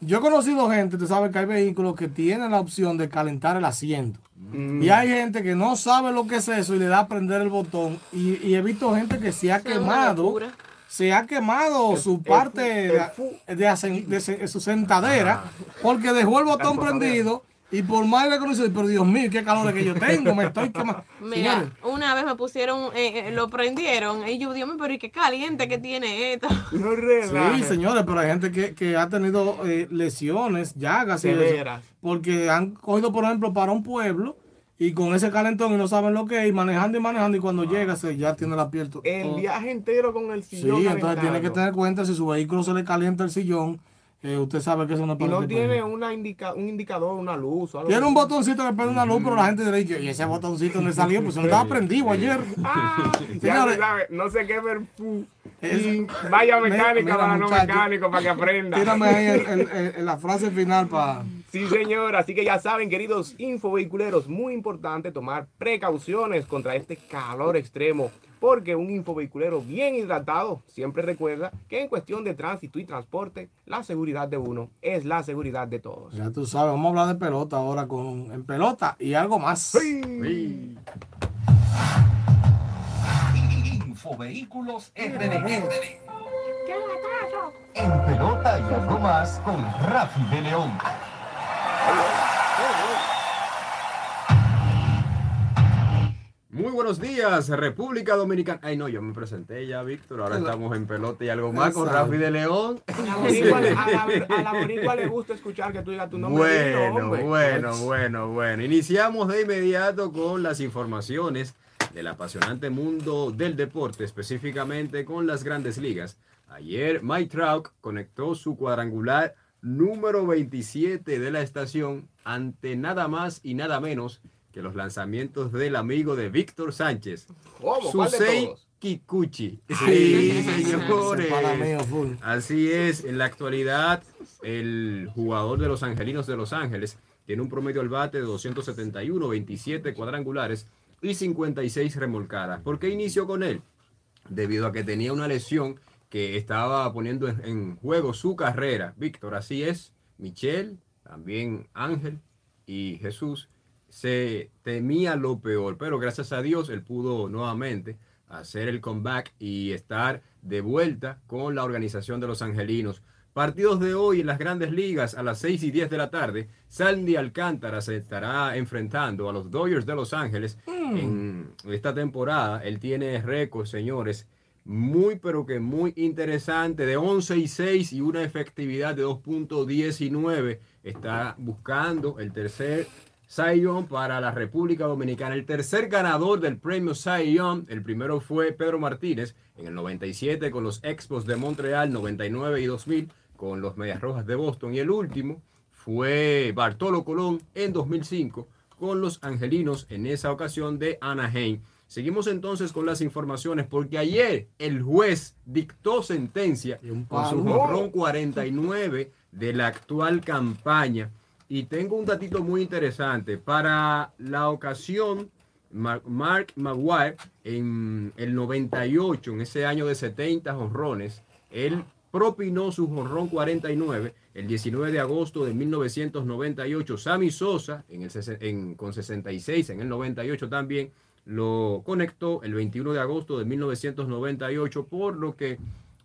Yo he conocido gente, tú sabes que hay vehículos que tienen la opción de calentar el asiento. Mm. Y hay gente que no sabe lo que es eso y le da a prender el botón. Y, y he visto gente que se ha es quemado. Se ha quemado su parte el de, de su sentadera porque dejó el botón prendido y por más que conoce, pero Dios mío, qué calor es que yo tengo, me estoy quemando. Mira, Señores, una vez me pusieron, eh, eh, lo prendieron y yo, Dios mío, pero ¿y qué caliente que tiene esto? No. Sí, señores, pero hay gente que, que ha tenido eh, lesiones, llagas y eso, porque han cogido, por ejemplo, para un pueblo y con ese calentón y no saben lo que es, y manejando y manejando, y cuando llega se ya tiene la piel. to- El todo- viaje entero con el Sí, sillón. entonces tiene que tener cuenta si su vehículo se le calienta el sillón, eh, usted sabe que eso no es Y no tiene una indica, un indicador, una luz. o algo Tiene un botoncito que prende una luz, pero la gente dirá, y ese botoncito no salió, pues no estaba prendido ayer. Ah, Señores, se sabe, no sé qué ver. vaya mecánica mira, para no mecánico para que aprenda. Tírame ahí el- el- el- la frase final para... Sí, señor. Así que ya saben, queridos infovehiculeros, muy importante tomar precauciones contra este calor extremo. Porque un infovehiculero bien hidratado siempre recuerda que en cuestión de tránsito y transporte, la seguridad de uno es la seguridad de todos. Ya tú sabes, vamos a hablar de pelota ahora con en pelota y algo más. Sí. Infovehículos RD. En pelota y algo más con Rafi de León. Muy buenos días, República Dominicana. Ay, no, yo me presenté ya, Víctor. Ahora estamos en pelota y algo más con. Rafi de León. A la boricua, a la- a la boricua le gusta escuchar que tú digas tu nombre. Bueno, bueno, bueno, bueno. Iniciamos de inmediato con las informaciones del apasionante mundo del deporte, específicamente con las grandes ligas. Ayer Mike Trout conectó su cuadrangular número 27 de la estación ante nada más y nada menos que los lanzamientos del amigo de Víctor Sánchez, ¿Cómo? Kikuchi. Sí, señores. Así es, en la actualidad, el jugador de los Angelinos de Los Ángeles tiene un promedio al bate de 271, 27 cuadrangulares y 56 remolcadas. ¿Por qué inició con él? Debido a que tenía una lesión que estaba poniendo en, en juego su carrera. Víctor, así es. Michelle, también Ángel y Jesús se temía lo peor, pero gracias a Dios él pudo nuevamente hacer el comeback y estar de vuelta con la organización de los angelinos. Partidos de hoy en las grandes ligas a las 6 y 10 de la tarde. Sandy Alcántara se estará enfrentando a los Dodgers de Los Ángeles en esta temporada. Él tiene récord, señores, muy pero que muy interesante de 11 y 6 y una efectividad de 2.19. Está buscando el tercer Cy Young para la República Dominicana. El tercer ganador del premio Cy Young, el primero fue Pedro Martínez en el 97 con los Expos de Montreal, 99 y 2000 con los Medias Rojas de Boston. Y el último fue Bartolo Colón en 2005 con los Angelinos en esa ocasión de Anaheim. Seguimos entonces con las informaciones porque ayer el juez dictó sentencia con su jorrón 49 de la actual campaña. Y tengo un datito muy interesante. Para la ocasión, Mark Maguire en el 98, en ese año de 70 honrones, él propinó su jonrón 49 el 19 de agosto de 1998. Sammy Sosa en el, con 66 en el 98 también lo conectó el 21 de agosto de 1998, por lo que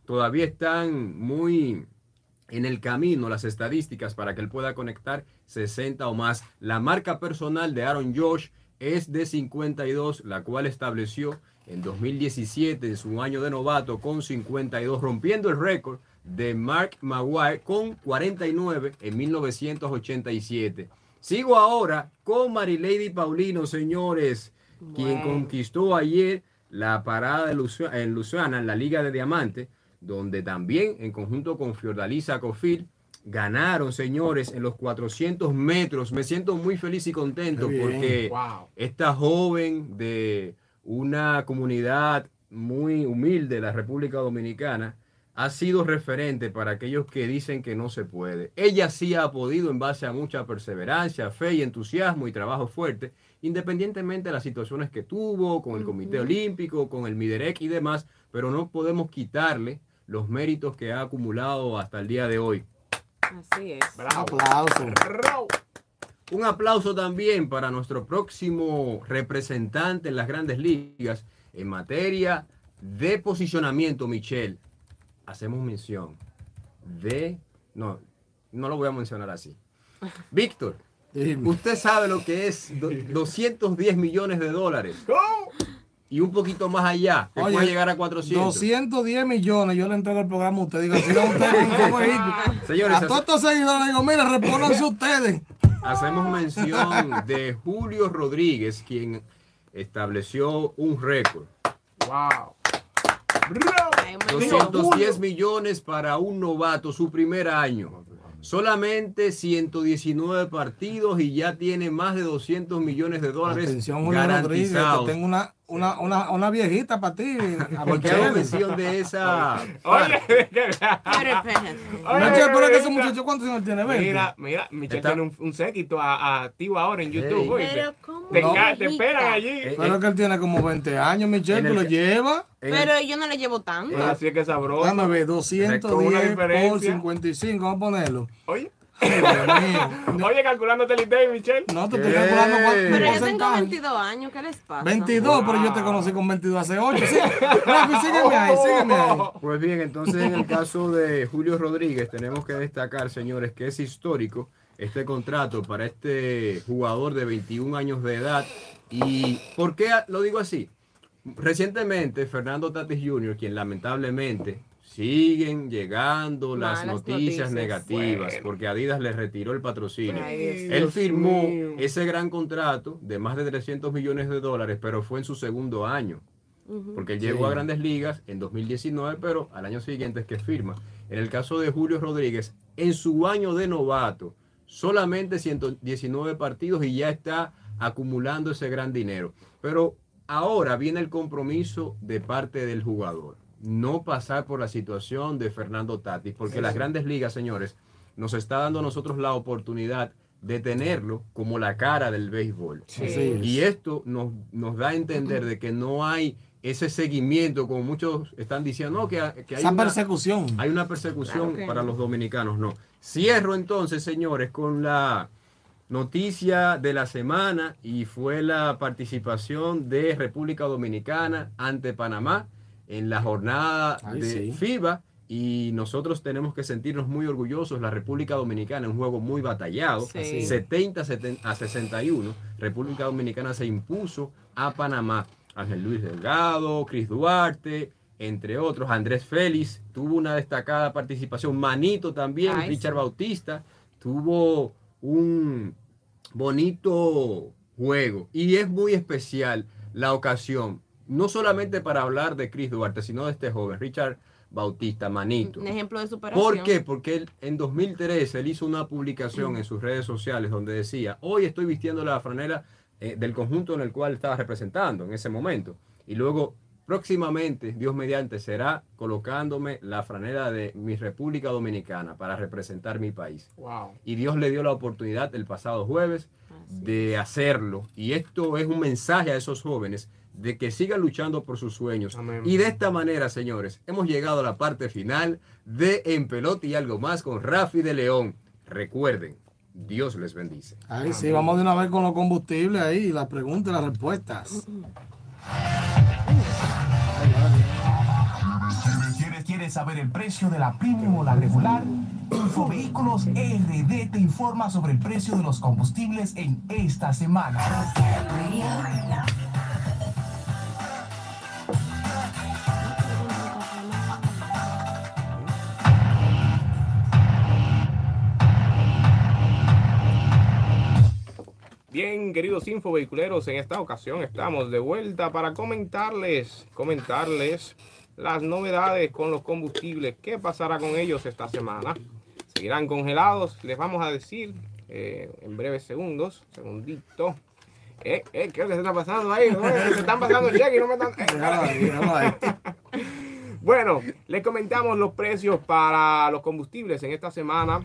todavía están muy en el camino las estadísticas para que él pueda conectar 60 o más. La marca personal de Aaron Josh es de 52, la cual estableció en 2017, en su año de novato, con 52, rompiendo el récord de Mark Maguire con 49 en 1987. Sigo ahora con Marilady Paulino, señores, quien conquistó ayer la parada de en Luciana, en la Liga de Diamante, donde también en conjunto con Fiordalisa Cofil ganaron, señores, en los 400 metros. Me siento muy feliz y contento porque esta joven de una comunidad muy humilde de la República Dominicana ha sido referente para aquellos que dicen que no se puede. Ella sí ha podido en base a mucha perseverancia, fe y entusiasmo y trabajo fuerte, independientemente de las situaciones que tuvo con el Comité Olímpico, con el MIDEREC y demás, pero no podemos quitarle los méritos que ha acumulado hasta el día de hoy. Así es. Aplauso. Un aplauso también para nuestro próximo representante en las grandes ligas en materia de posicionamiento, Michelle. Hacemos mención de... No, no lo voy a mencionar así. Víctor, usted sabe lo que es 210 millones de dólares y un poquito más allá, que puede llegar a 400. 210 millones, yo le entrego el programa a usted. Diga, si no, usted Señores, a todos estos seguidores digo, mira, respóndanse ustedes. Hacemos mención de Julio Rodríguez, quien estableció un récord. Wow. 210 millones para un novato, su primer año. Solamente 119 partidos y ya tiene más de 200 millones de dólares Atención, garantizados. tengo una, una, una, una, viejita para ti. ¿Por qué hago mención de esa? Oye, Oye, pero que ese muchacho, ¿cuántos años tiene? 20? Mira, mira, Michelle tiene un, un séquito activo ahora en YouTube. Hey. Pero, ¿cómo te, te esperan allí. Eh, pero que él tiene como 20 años, Michelle, tú lo llevas. Pero yo no le llevo tanto. Eh, así es que sabroso. Dame ver, 210 por 55, vamos a ponerlo. Oye. Oye, calculándote el ITEI, Michelle. No, te estoy calculando cuánto. Pero yo tengo 22 años, ¿qué les pasa? 22, pero yo te conocí con 22 hace 8. Sí. Rafi, sígueme ahí, sígueme ahí. Pues bien, entonces en el caso de Julio Rodríguez, tenemos que destacar, señores, que es histórico este contrato para este jugador de 21 años de edad. ¿Y por qué lo digo así? Recientemente, Fernando Tatis Jr., quien lamentablemente siguen llegando las Malas noticias, noticias. negativas Bueno. porque Adidas le retiró el patrocinio. Ay, Él Dios firmó mío. ese gran contrato de más de 300 millones de dólares, pero fue en su segundo año. Porque él llegó a grandes ligas en 2019, pero al año siguiente es que firma. En el caso de Julio Rodríguez, en su año de novato, solamente 119 partidos y ya está acumulando ese gran dinero. Pero ahora viene el compromiso de parte del jugador. No pasar por la situación de Fernando Tatis, porque las grandes ligas, señores, nos está dando a nosotros la oportunidad de tenerlo como la cara del béisbol. Sí. Y esto nos, nos da a entender de que no hay ese seguimiento, como muchos están diciendo, no, que, que hay, Esa una, persecución. hay una persecución Claro para no. los dominicanos. No. Cierro entonces, señores, con la noticia de la semana y fue la participación de República Dominicana ante Panamá en la jornada Ay, de sí. FIBA. Y nosotros tenemos que sentirnos muy orgullosos. La República Dominicana, un juego muy batallado, Sí. 70 a 61. República Dominicana se impuso a Panamá. Ángel Luis Delgado, Cris Duarte, entre otros. Andrés Félix tuvo una destacada participación. Manito también, Ay, Richard sí. Bautista tuvo un bonito juego y es muy especial la ocasión, no solamente para hablar de Chris Duarte, sino de este joven, Richard Bautista, Manito. Un ejemplo de superación. ¿Por qué? Porque él, en 2013 él hizo una publicación en sus redes sociales donde decía, hoy estoy vistiendo la franela eh, del conjunto en el cual estaba representando en ese momento. Y luego, próximamente, Dios mediante, será colocándome la franela de mi República Dominicana para representar mi país. Wow. Y Dios le dio la oportunidad el pasado jueves de hacerlo. Y esto es un mensaje a esos jóvenes de que sigan luchando por sus sueños. Amén. Y de esta manera, señores, hemos llegado a la parte final de En Pelota y algo más con Rafi de León. Recuerden, Dios les bendice. Ahí sí, vamos de una vez con los combustibles ahí, las preguntas y las respuestas. ¿Quieres, quieres, quieres saber el precio de la premium o la regular? Infovehículos RD te informa sobre el precio de los combustibles en esta semana. Bien, queridos infovehiculeros, en esta ocasión estamos de vuelta para comentarles, comentarles las novedades con los combustibles. ¿Qué pasará con ellos esta semana? ¿Seguirán congelados? Les vamos a decir eh, en breves segundos, segundito. Eh, eh, ¿Qué se está pasando ahí? Se están pasando cheque y no me están... Bueno, les comentamos los precios para los combustibles en esta semana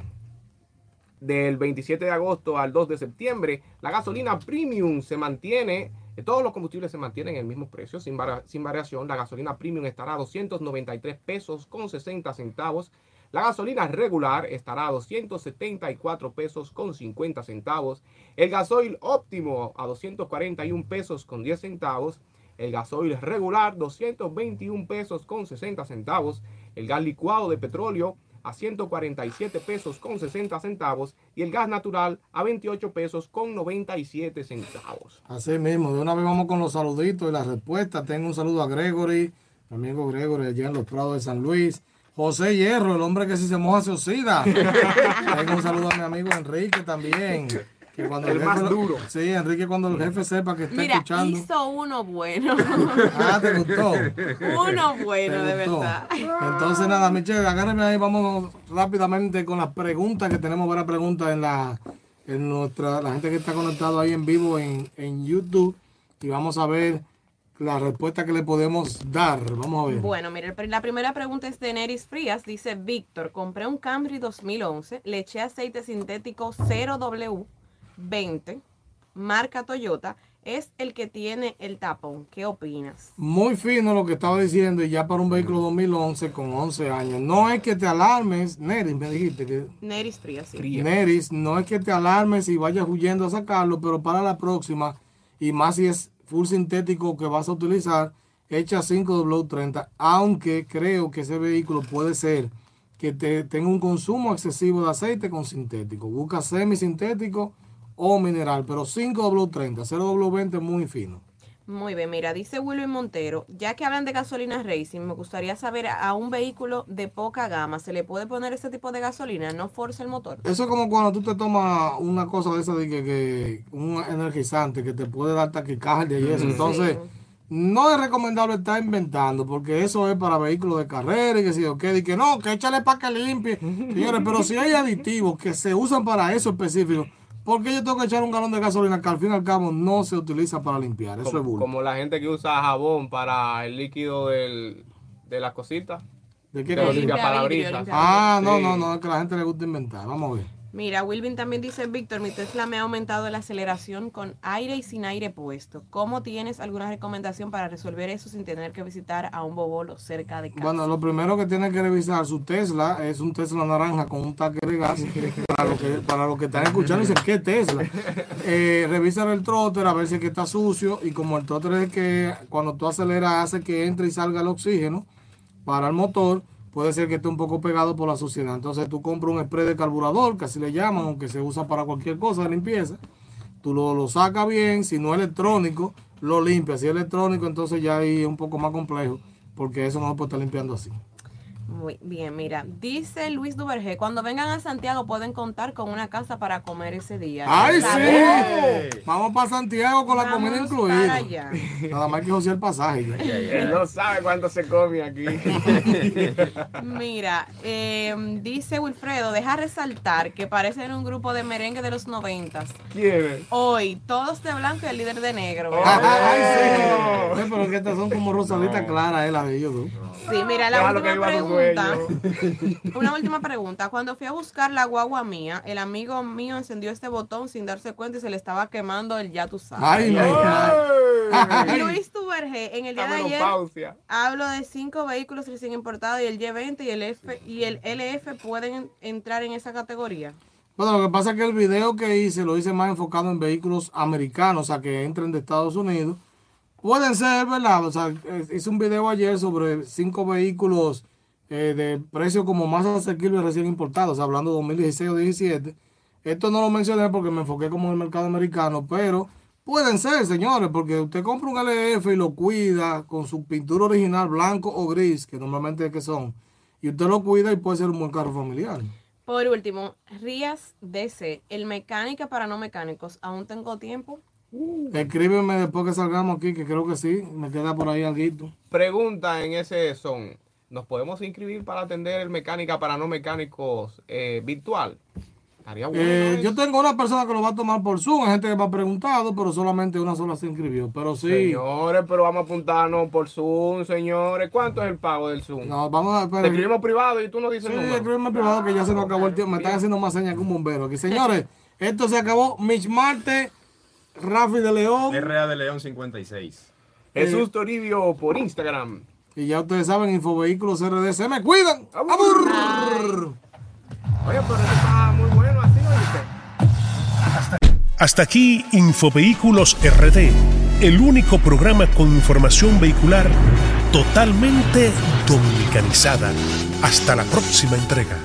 del 27 de agosto al 2 de septiembre. La gasolina premium se mantiene, eh, todos los combustibles se mantienen en el mismo precio, sin, sin variación. La gasolina premium estará a 293 pesos con 60 centavos. La gasolina regular estará a 274 pesos con 50 centavos. El gasoil óptimo a 241 pesos con 10 centavos. El gasoil regular 221 pesos con 60 centavos. El gas licuado de petróleo a 147 pesos con 60 centavos. Y el gas natural a 28 pesos con 97 centavos. Así mismo, de una vez vamos con los saluditos y las respuestas. Tengo un saludo a Gregory, mi amigo Gregory allá en los Prados de San Luis. José Hierro, el hombre que si se moja se oxida. Tengo un saludo a mi amigo Enrique también. Que cuando El jefe más lo- duro. Sí, Enrique, cuando el jefe sepa que está Mira, escuchando. hizo uno bueno. Ah, ¿te gustó? uno bueno, ¿Te de gustó? verdad. Entonces, nada, Michelle, agárreme ahí. Vamos rápidamente con las preguntas que tenemos varias preguntas en la en nuestra la gente que está conectado ahí en vivo en, en YouTube y vamos a ver la respuesta que le podemos dar. Vamos a ver. Bueno, mire, el la primera pregunta es de Neris Frías. Dice, Víctor, compré un Camry 2011, le eché aceite sintético 0W20, marca Toyota. Es el que tiene el tapón. ¿Qué opinas? Muy fino lo que estaba diciendo y ya para un vehículo 2011 con 11 años. No es que te alarmes, Neris, me dijiste que Neris Frías, sí. Fría. Neris, no es que te alarmes y vayas huyendo a sacarlo, pero para la próxima, y más si es full sintético que vas a utilizar, echa 5W30, aunque creo que ese vehículo puede ser que te tenga un consumo excesivo de aceite con sintético. Busca semisintético o mineral, pero 5W30, 0W20 es muy fino. Muy bien, mira, dice Willy Montero, ya que hablan de gasolina racing, me gustaría saber a un vehículo de poca gama, ¿se le puede poner ese tipo de gasolina? ¿No forza el motor? Eso es como cuando tú te tomas una cosa de esa de que, que un energizante que te puede dar taquicardia y eso. Entonces, no es recomendable estar inventando porque eso es para vehículos de carrera y que si yo qué, y que no, que échale para que limpie. Señores, pero si hay aditivos que se usan para eso específico, ¿por qué yo tengo que echar un galón de gasolina que al fin y al cabo no se utiliza para limpiar? Eso es Como, bulto. como la gente que usa jabón para el líquido del, de las cositas. ¿De qué de cosa? limpia vidrio, limpia Ah, no, Sí. no, no, es que a la gente le gusta inventar. Vamos a ver. Mira, Wilvin también dice, Víctor, mi Tesla me ha aumentado la aceleración con aire y sin aire puesto. ¿Cómo tienes alguna recomendación para resolver eso sin tener que visitar a un bobolo cerca de casa? Bueno, lo primero que tiene que revisar su Tesla es un Tesla naranja con un tanque de gas. Para los que, para los que están escuchando, dicen, ¿qué Tesla? Eh, revisa el trotter a ver si es que está sucio. Y como el trotter es que cuando tú aceleras hace que entre y salga el oxígeno para el motor, puede ser que esté un poco pegado por la suciedad. Entonces tú compras un spray de carburador, que así le llaman, aunque se usa para cualquier cosa de limpieza. Tú lo, lo sacas bien, si no es electrónico, lo limpias. Si es electrónico, entonces ya ahí es un poco más complejo, porque eso no se puede estar limpiando así. Muy bien, mira, dice Luis Duvergé, cuando vengan a Santiago pueden contar con una casa para comer ese día. ¡Ay, sí! Vamos para Santiago con la comida para incluida. allá. Nada más que José el pasaje. ya. Él no sabe cuánto se come aquí. Mira, eh, dice Wilfredo, deja resaltar que parecen un grupo de merengue de los noventas. ¿Quién es? Hoy, todos de blanco y el líder de negro. Oh. Ay, sí. Eh, Pero que estas son como rosaditas claras, eh, las de ellos. ¿no? Sí, mira, la Déjalo última pregunta. Una última pregunta. Cuando fui a buscar la guagua mía, el amigo mío encendió este botón sin darse cuenta y se le estaba quemando el ya tú sabes. Ay, ay. Luis Tuberge, en el día La de ayer hablo de cinco vehículos recién importados y el Y20 y el F y el LF pueden entrar en esa categoría. Bueno, lo que pasa es que el video que hice lo hice más enfocado en vehículos americanos, o sea, que entren de Estados Unidos. Pueden ser, ¿verdad? O sea, hice un video ayer sobre cinco vehículos eh, de precio como más asequible recién importados, hablando de 2016 o 2017. Esto no lo mencioné porque me enfoqué como en el mercado americano, pero pueden ser, señores, porque usted compra un LF y lo cuida con su pintura original blanco o gris, que normalmente es que son, y usted lo cuida y puede ser un buen carro familiar. Por último, Rías DC, el mecánica para no mecánicos, ¿aún tengo tiempo? Escríbeme después que salgamos aquí, que creo que sí. Me queda por ahí algo. Pregunta en ese son. ¿Nos podemos inscribir para atender el mecánica para no mecánicos eh, virtual? Estaría bueno. Eh, yo tengo una persona que lo va a tomar por Zoom. Hay gente que me ha preguntado, pero solamente una sola se inscribió. Pero sí. Señores, pero vamos a apuntarnos por Zoom, señores. ¿Cuánto es el pago del Zoom? No, vamos a Te ver. escribimos privado y tú nos dices Sí, el número. escríbeme privado que ya se nos acabó el tiempo. Me están haciendo más señas que un bombero aquí. Señores, esto se acabó. Mitch Marte, Rafi de León. RA de León 56. Jesús Toribio por Instagram. Y ya ustedes saben, Infovehículos RD. Se me cuidan. Abur. ¡Abur! Oye, pero eso está muy bueno así, ¿no dice? Hasta aquí Infovehículos RD, el único programa con información vehicular totalmente dominicanizada. Hasta la próxima entrega.